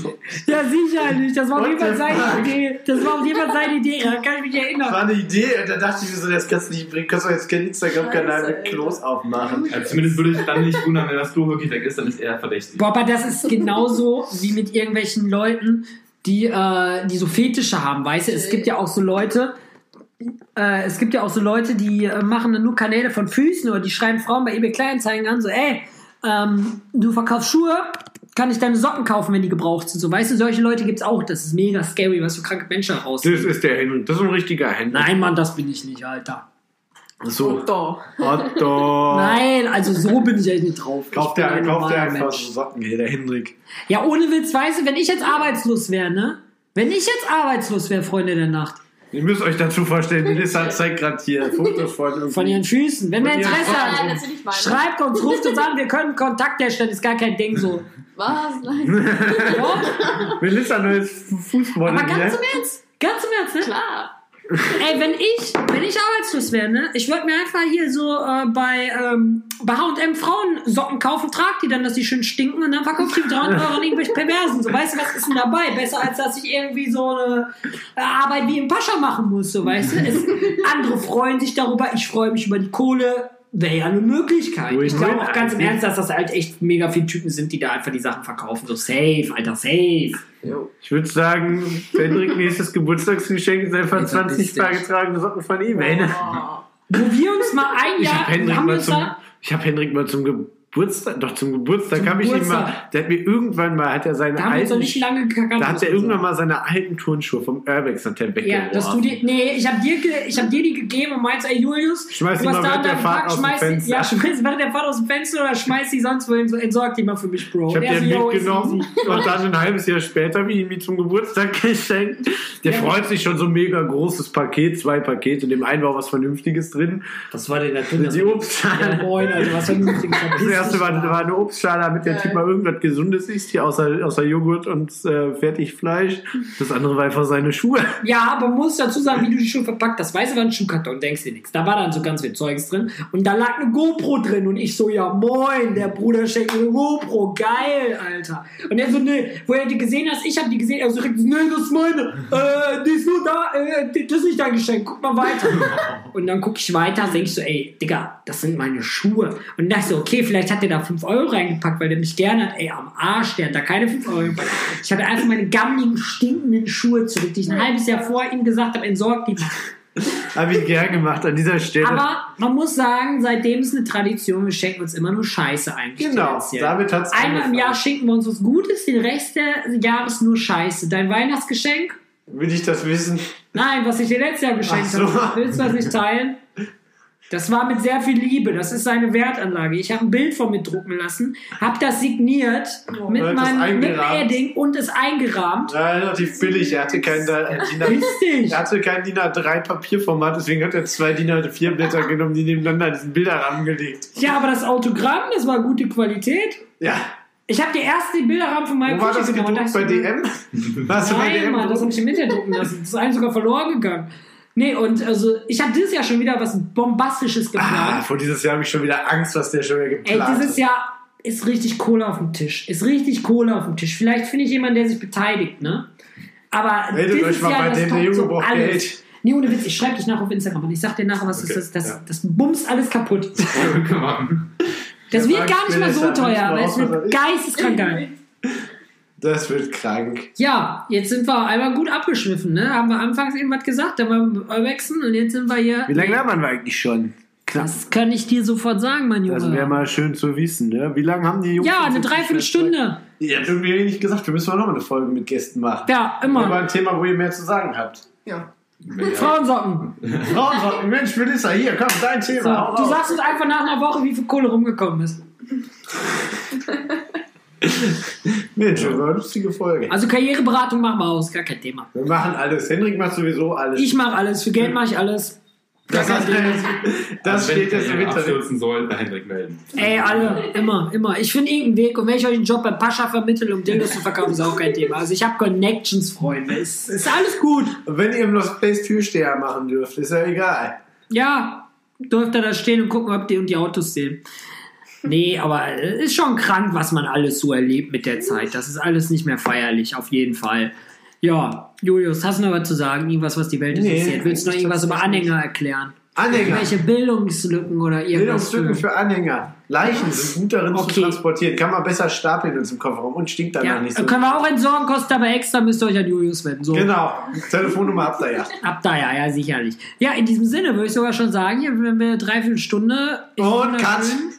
Ja, sicher nicht. Das war auf jeden Fall seine? Idee. Das war auf jeden Fall seine Idee. Da kann ich mich Das erinnern. war eine Idee da dachte ich mir so, das kannst du nicht bringen. Kannst du jetzt keinen Instagram-Kanal mit Klos aufmachen? Also zumindest würde ich dann nicht wundern, wenn das Klo wirklich weg ist, dann ist er verdächtig. Boah, aber das ist genauso [laughs] wie mit irgendwelchen Leuten, die, äh, die so Fetische haben, weißt du? Es gibt ja auch so Leute, äh, es gibt ja auch so Leute, die äh, machen dann nur Kanäle von Füßen oder die schreiben Frauen bei eBay Kleinanzeigen an, so, ey, ähm, du verkaufst Schuhe, kann ich deine Socken kaufen, wenn die gebraucht sind? So, weißt du, solche Leute gibt's auch. Das ist mega scary, was für kranke Menschen raus. Das ist der Henry. Das ist ein richtiger Henry. Nein, Mann, das bin ich nicht, Alter. So. Doch. Otto. [laughs] Nein, also so bin ich echt nicht drauf. Kauft der, kauft der einfach Mensch. so Socken hier, der Hendrik. Ja, ohne Witz, weißt du, wenn ich jetzt arbeitslos wäre, ne? Wenn ich jetzt arbeitslos wäre, Freunde der Nacht, Ihr müsst euch dazu vorstellen, Melissa zeigt gerade hier [laughs] Fotos von irgendwie. von ihren Füßen, wenn wir Interesse haben, schreibt uns, ruft uns an, wir können Kontakt herstellen, ist gar kein Ding so. [laughs] Was? Nein. Melissa neues Fußmodel Aber ganz im Ernst, ganz im Ernst, ne? Klar. Ey, wenn ich, wenn ich arbeitslos wäre, ne, ich würde mir einfach hier so äh, bei, ähm, bei H&M Frauensocken kaufen, trag die dann, dass die schön stinken und dann verkaufe ich die für 300 Euro an irgendwelche Perversen. So, weißt du, was ist denn dabei? Besser als dass ich irgendwie so eine äh, Arbeit wie im Pascha machen muss, so, weißt du? Es, andere freuen sich darüber, ich freue mich über die Kohle. Wäre ja eine Möglichkeit. Ich glaube auch ganz im. Ernst, dass das halt echt mega viele Typen sind, die da einfach die Sachen verkaufen. So safe, Alter, safe. Ich würde sagen, Hendrik nächstes Geburtstagsgeschenk ist einfach Jetzt ein 20 bisschen. beigetragene Socken von eBay. Ne? Oh. Wir uns mal ein Ich Jahr, habe Hendrik, ich hab Hendrik mal zum Geburtstag, doch zum Geburtstag habe ich ihn mal, der hat mir irgendwann mal, hat er seine da alten, nicht lange gekannt. da hat er irgendwann sagen. mal seine alten Turnschuhe vom Urbex hat er Ja, weggeworfen. dass du die, nee, ich habe dir, ich hab dir die gegeben und meinst, ey Julius, Schmeiß du die mal da während der Fahrt aus dem schmeiß die, Fenster. ja, [laughs] schmeiß während der Fahrt aus dem Fenster oder schmeiß die sonst wohin, so entsorg die mal für mich, Bro. Ich habe den so, mitgenommen [laughs] und dann ein halbes Jahr später habe ich ihm die zum Geburtstag [laughs] geschenkt. Der Ja. freut sich schon so mega großes Paket, zwei Pakete. In dem einen war was Vernünftiges drin. Was war denn da drin? Die Obstschale. Ja, moin, Alter, was vernünftiges. Das erste war, war eine Obstschale, damit der. Typ mal irgendwas Gesundes isst, hier außer, außer Joghurt und äh, Fertigfleisch. Das andere war einfach seine Schuhe. [laughs] Ja, aber man muss dazu sagen, wie du die Schuhe verpackt hast. Weißt du, war ein Schuhkarton, denkst dir nichts. Da war dann so ganz viel Zeugs drin. Und da lag eine GoPro drin. Und ich so, ja moin, der Bruder schenkt mir eine GoPro. Geil, Alter. Und er so, nee, wo er die gesehen hast, ich habe die gesehen. Er so direkt, nee, das ist meine. Äh, die ist nur da, äh, das ist nicht dein Geschenk. Guck mal weiter. [laughs] Und dann gucke ich weiter, denk ich so, ey, Digga, das sind meine Schuhe. Und dachte so, okay, vielleicht hat der da 5 Euro reingepackt, weil der mich gerne hat. Ey, am Arsch, der hat da keine 5 Euro reingepackt. Ich habe einfach meine gammeligen, stinkenden Schuhe zurück, die ich ein halbes Jahr vor ihm gesagt habe, entsorgt die. Habe ich gern gemacht an dieser Stelle. Aber man muss sagen, seitdem ist eine Tradition, wir schenken uns immer nur Scheiße eigentlich. genau, damit hat es Einmal im Jahr schenken wir uns was Gutes, den Rest des Jahres nur Scheiße. Dein Weihnachtsgeschenk? Will ich das wissen? Nein, was ich dir letztes Jahr geschenkt so. habe. Willst du das nicht teilen? Das war mit sehr viel Liebe. Das ist seine Wertanlage. Ich habe ein Bild von mir drucken lassen, habe das signiert mit Er meinem mit eingerahmt. Edding und es eingerahmt. Ja, relativ billig. Er hatte kein, DIN A- Richtig. er hatte kein DIN A3 Papierformat, deswegen hat er zwei DIN A4 Blätter genommen, die nebeneinander diesen Bilderrahmen gelegt. Ja, aber das Autogramm, das war gute Qualität. Ja. Ich habe dir erst die Bilderrahmen von meinem Wo war das gedruckt? Bei DM? [laughs] Warst du bei Nein, DM? Mann, das habe ich im Internet drucken lassen. Das ist einem sogar verloren gegangen. Nee, und also ich habe dieses Jahr schon wieder was Bombastisches Ah, geplant. vor dieses Jahr habe ich schon wieder Angst, was der schon wieder Ey, geplant dieses hat. Jahr ist richtig Kohle auf dem Tisch. Ist richtig Kohle auf dem Tisch. Vielleicht finde ich jemanden, der sich beteiligt, ne? Aber Meldet dieses euch mal Jahr, bei dem, der Junge so braucht alles. Geld. Nee, ohne Witz, ich schreibe dich nachher auf Instagram und ich sag dir nachher, was Okay, das ist. Das, ja. das bumst alles kaputt. [laughs] Das wird gar nicht mal so teuer, aber es wird geisteskrank geil. [laughs] Das wird krank. Ja, jetzt sind wir einmal gut abgeschwiffen, ne? Haben wir anfangs eben was gesagt, dann waren wir Urwechseln und jetzt sind wir hier. Wie lange labern wir eigentlich schon? Knapp. Das kann ich dir sofort sagen, mein Junge. Das wäre mal schön zu wissen, ne? Wie lange haben die Jungs? ja, eine Dreiviertelstunde. Ihr habt irgendwie nicht gesagt, wir müssen mal noch eine Folge mit Gästen machen. Ja, Aber immer. ein Thema, wo ihr mehr zu sagen habt. Ja. Frauensocken. Frauensocken, Mensch, Melissa, hier, komm, dein Thema. So, du sagst uns einfach nach einer Woche, wie viel Kohle rumgekommen ist. [laughs] Mensch, das war eine lustige Folge. Also Karriereberatung machen wir aus, gar kein Thema. Wir machen alles. Hendrik macht sowieso alles. Ich mache alles, für Geld mache ich alles. Das, Ding. [laughs] das Also steht jetzt im Internet. abstürzen soll, bei Hendrik melden. Ey, alle, immer, immer. Ich finde irgendeinen Weg und wenn ich euch einen Job beim Pascha vermittle, um Dildos zu verkaufen, ist auch kein Thema. Also ich habe Connections, Freunde. Ist, ist alles gut. Und wenn ihr im Lost Place Türsteher machen dürft, ist ja egal. Ja, dürft ihr da stehen und gucken, ob die und die Autos sehen. Nee, aber es ist schon krank, was man alles so erlebt mit der Zeit. Das ist alles nicht mehr feierlich, auf jeden Fall. Ja, Julius, hast du noch was zu sagen? Irgendwas, was die Welt Nee, interessiert? Willst du noch irgendwas über Anhänger erklären? Anhänger. Welche Bildungslücken oder irgendwas? Bildungslücken für- für Anhänger. Leichen sind gut darin Okay. zu transportieren. Kann man besser stapeln uns im Kofferraum und stinkt danach Ja, nicht so. können wir auch entsorgen, kostet aber extra, müsst ihr euch an Julius wenden. So. Genau. Telefonnummer habt ihr ja. [laughs] Ab da, ja, ja, sicherlich. Ja, in diesem Sinne würde ich sogar schon sagen, hier, wenn wir dreiviertel Stunde. ist Und Cut. wunderschön.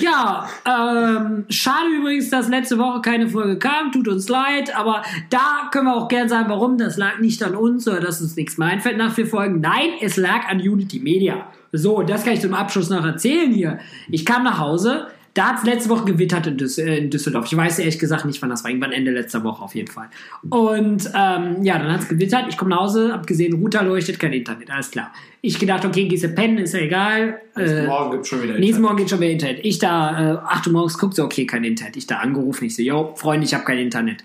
Ja, ähm, schade übrigens, dass letzte Woche keine Folge kam, tut uns leid, aber da können wir auch gern sagen, warum. Das lag nicht an uns oder dass uns nichts mehr einfällt nach vier Folgen. Nein, es lag an Unity Media. So, das kann ich zum Abschluss noch erzählen hier. Ich kam nach Hause, da hat es letzte Woche gewittert in, Düs äh, in Düsseldorf. Ich weiß ehrlich gesagt nicht, wann das war. Irgendwann Ende letzter Woche auf jeden Fall. Und ähm, ja, dann hat es gewittert. Ich komme nach Hause, hab gesehen, Router leuchtet, kein Internet. Alles klar. Ich gedacht, okay, gehst du pennen, ist ja egal. Äh, Morgen gibt's schon wieder Nächsten Internet. Morgen geht schon wieder Internet. Ich da, äh, 8 Uhr morgens guckt so, okay, kein Internet. Ich da angerufen, ich so, yo, Freunde, ich habe kein Internet.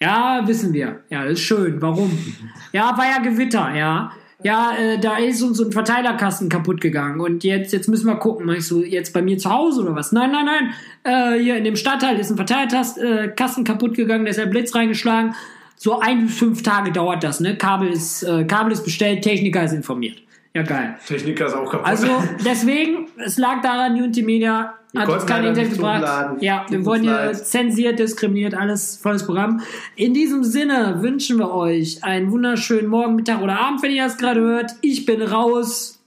Ja, wissen wir. Ja, das ist schön. Warum? [laughs] Ja, war ja Gewitter, ja. Ja, äh, da ist uns so ein Verteilerkasten kaputt gegangen und jetzt, jetzt müssen wir gucken. Mach ich so, jetzt bei mir zu Hause oder was? Nein, nein, nein. Äh, hier in dem Stadtteil ist ein Verteilerkasten äh, kaputt gegangen, da ist der Blitz reingeschlagen. So ein bis fünf Tage dauert das, ne? Kabel ist, äh, Kabel ist bestellt, Techniker ist informiert. Ja, geil. Techniker ist auch kaputt. Also [laughs] deswegen, es lag daran, Unity Media Wir hat uns kein nicht gebracht. Ja, wir wurden hier zensiert, diskriminiert, alles volles Programm. In diesem Sinne wünschen wir euch einen wunderschönen Morgen, Mittag oder Abend, wenn ihr das gerade hört. Ich bin raus.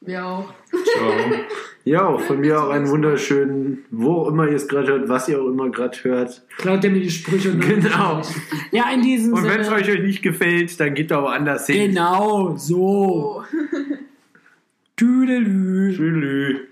Wir auch. Ciao. [laughs] ja, von mir auch einen wunderschönen, wo auch immer ihr es gerade hört, was ihr auch immer gerade hört. Klaut ihr mir die Sprüche und Genau. Ja, in diesem Und wenn es euch nicht gefällt, dann geht doch woanders hin. Genau, so. Oh. [laughs] Tüdelü. Tschüss.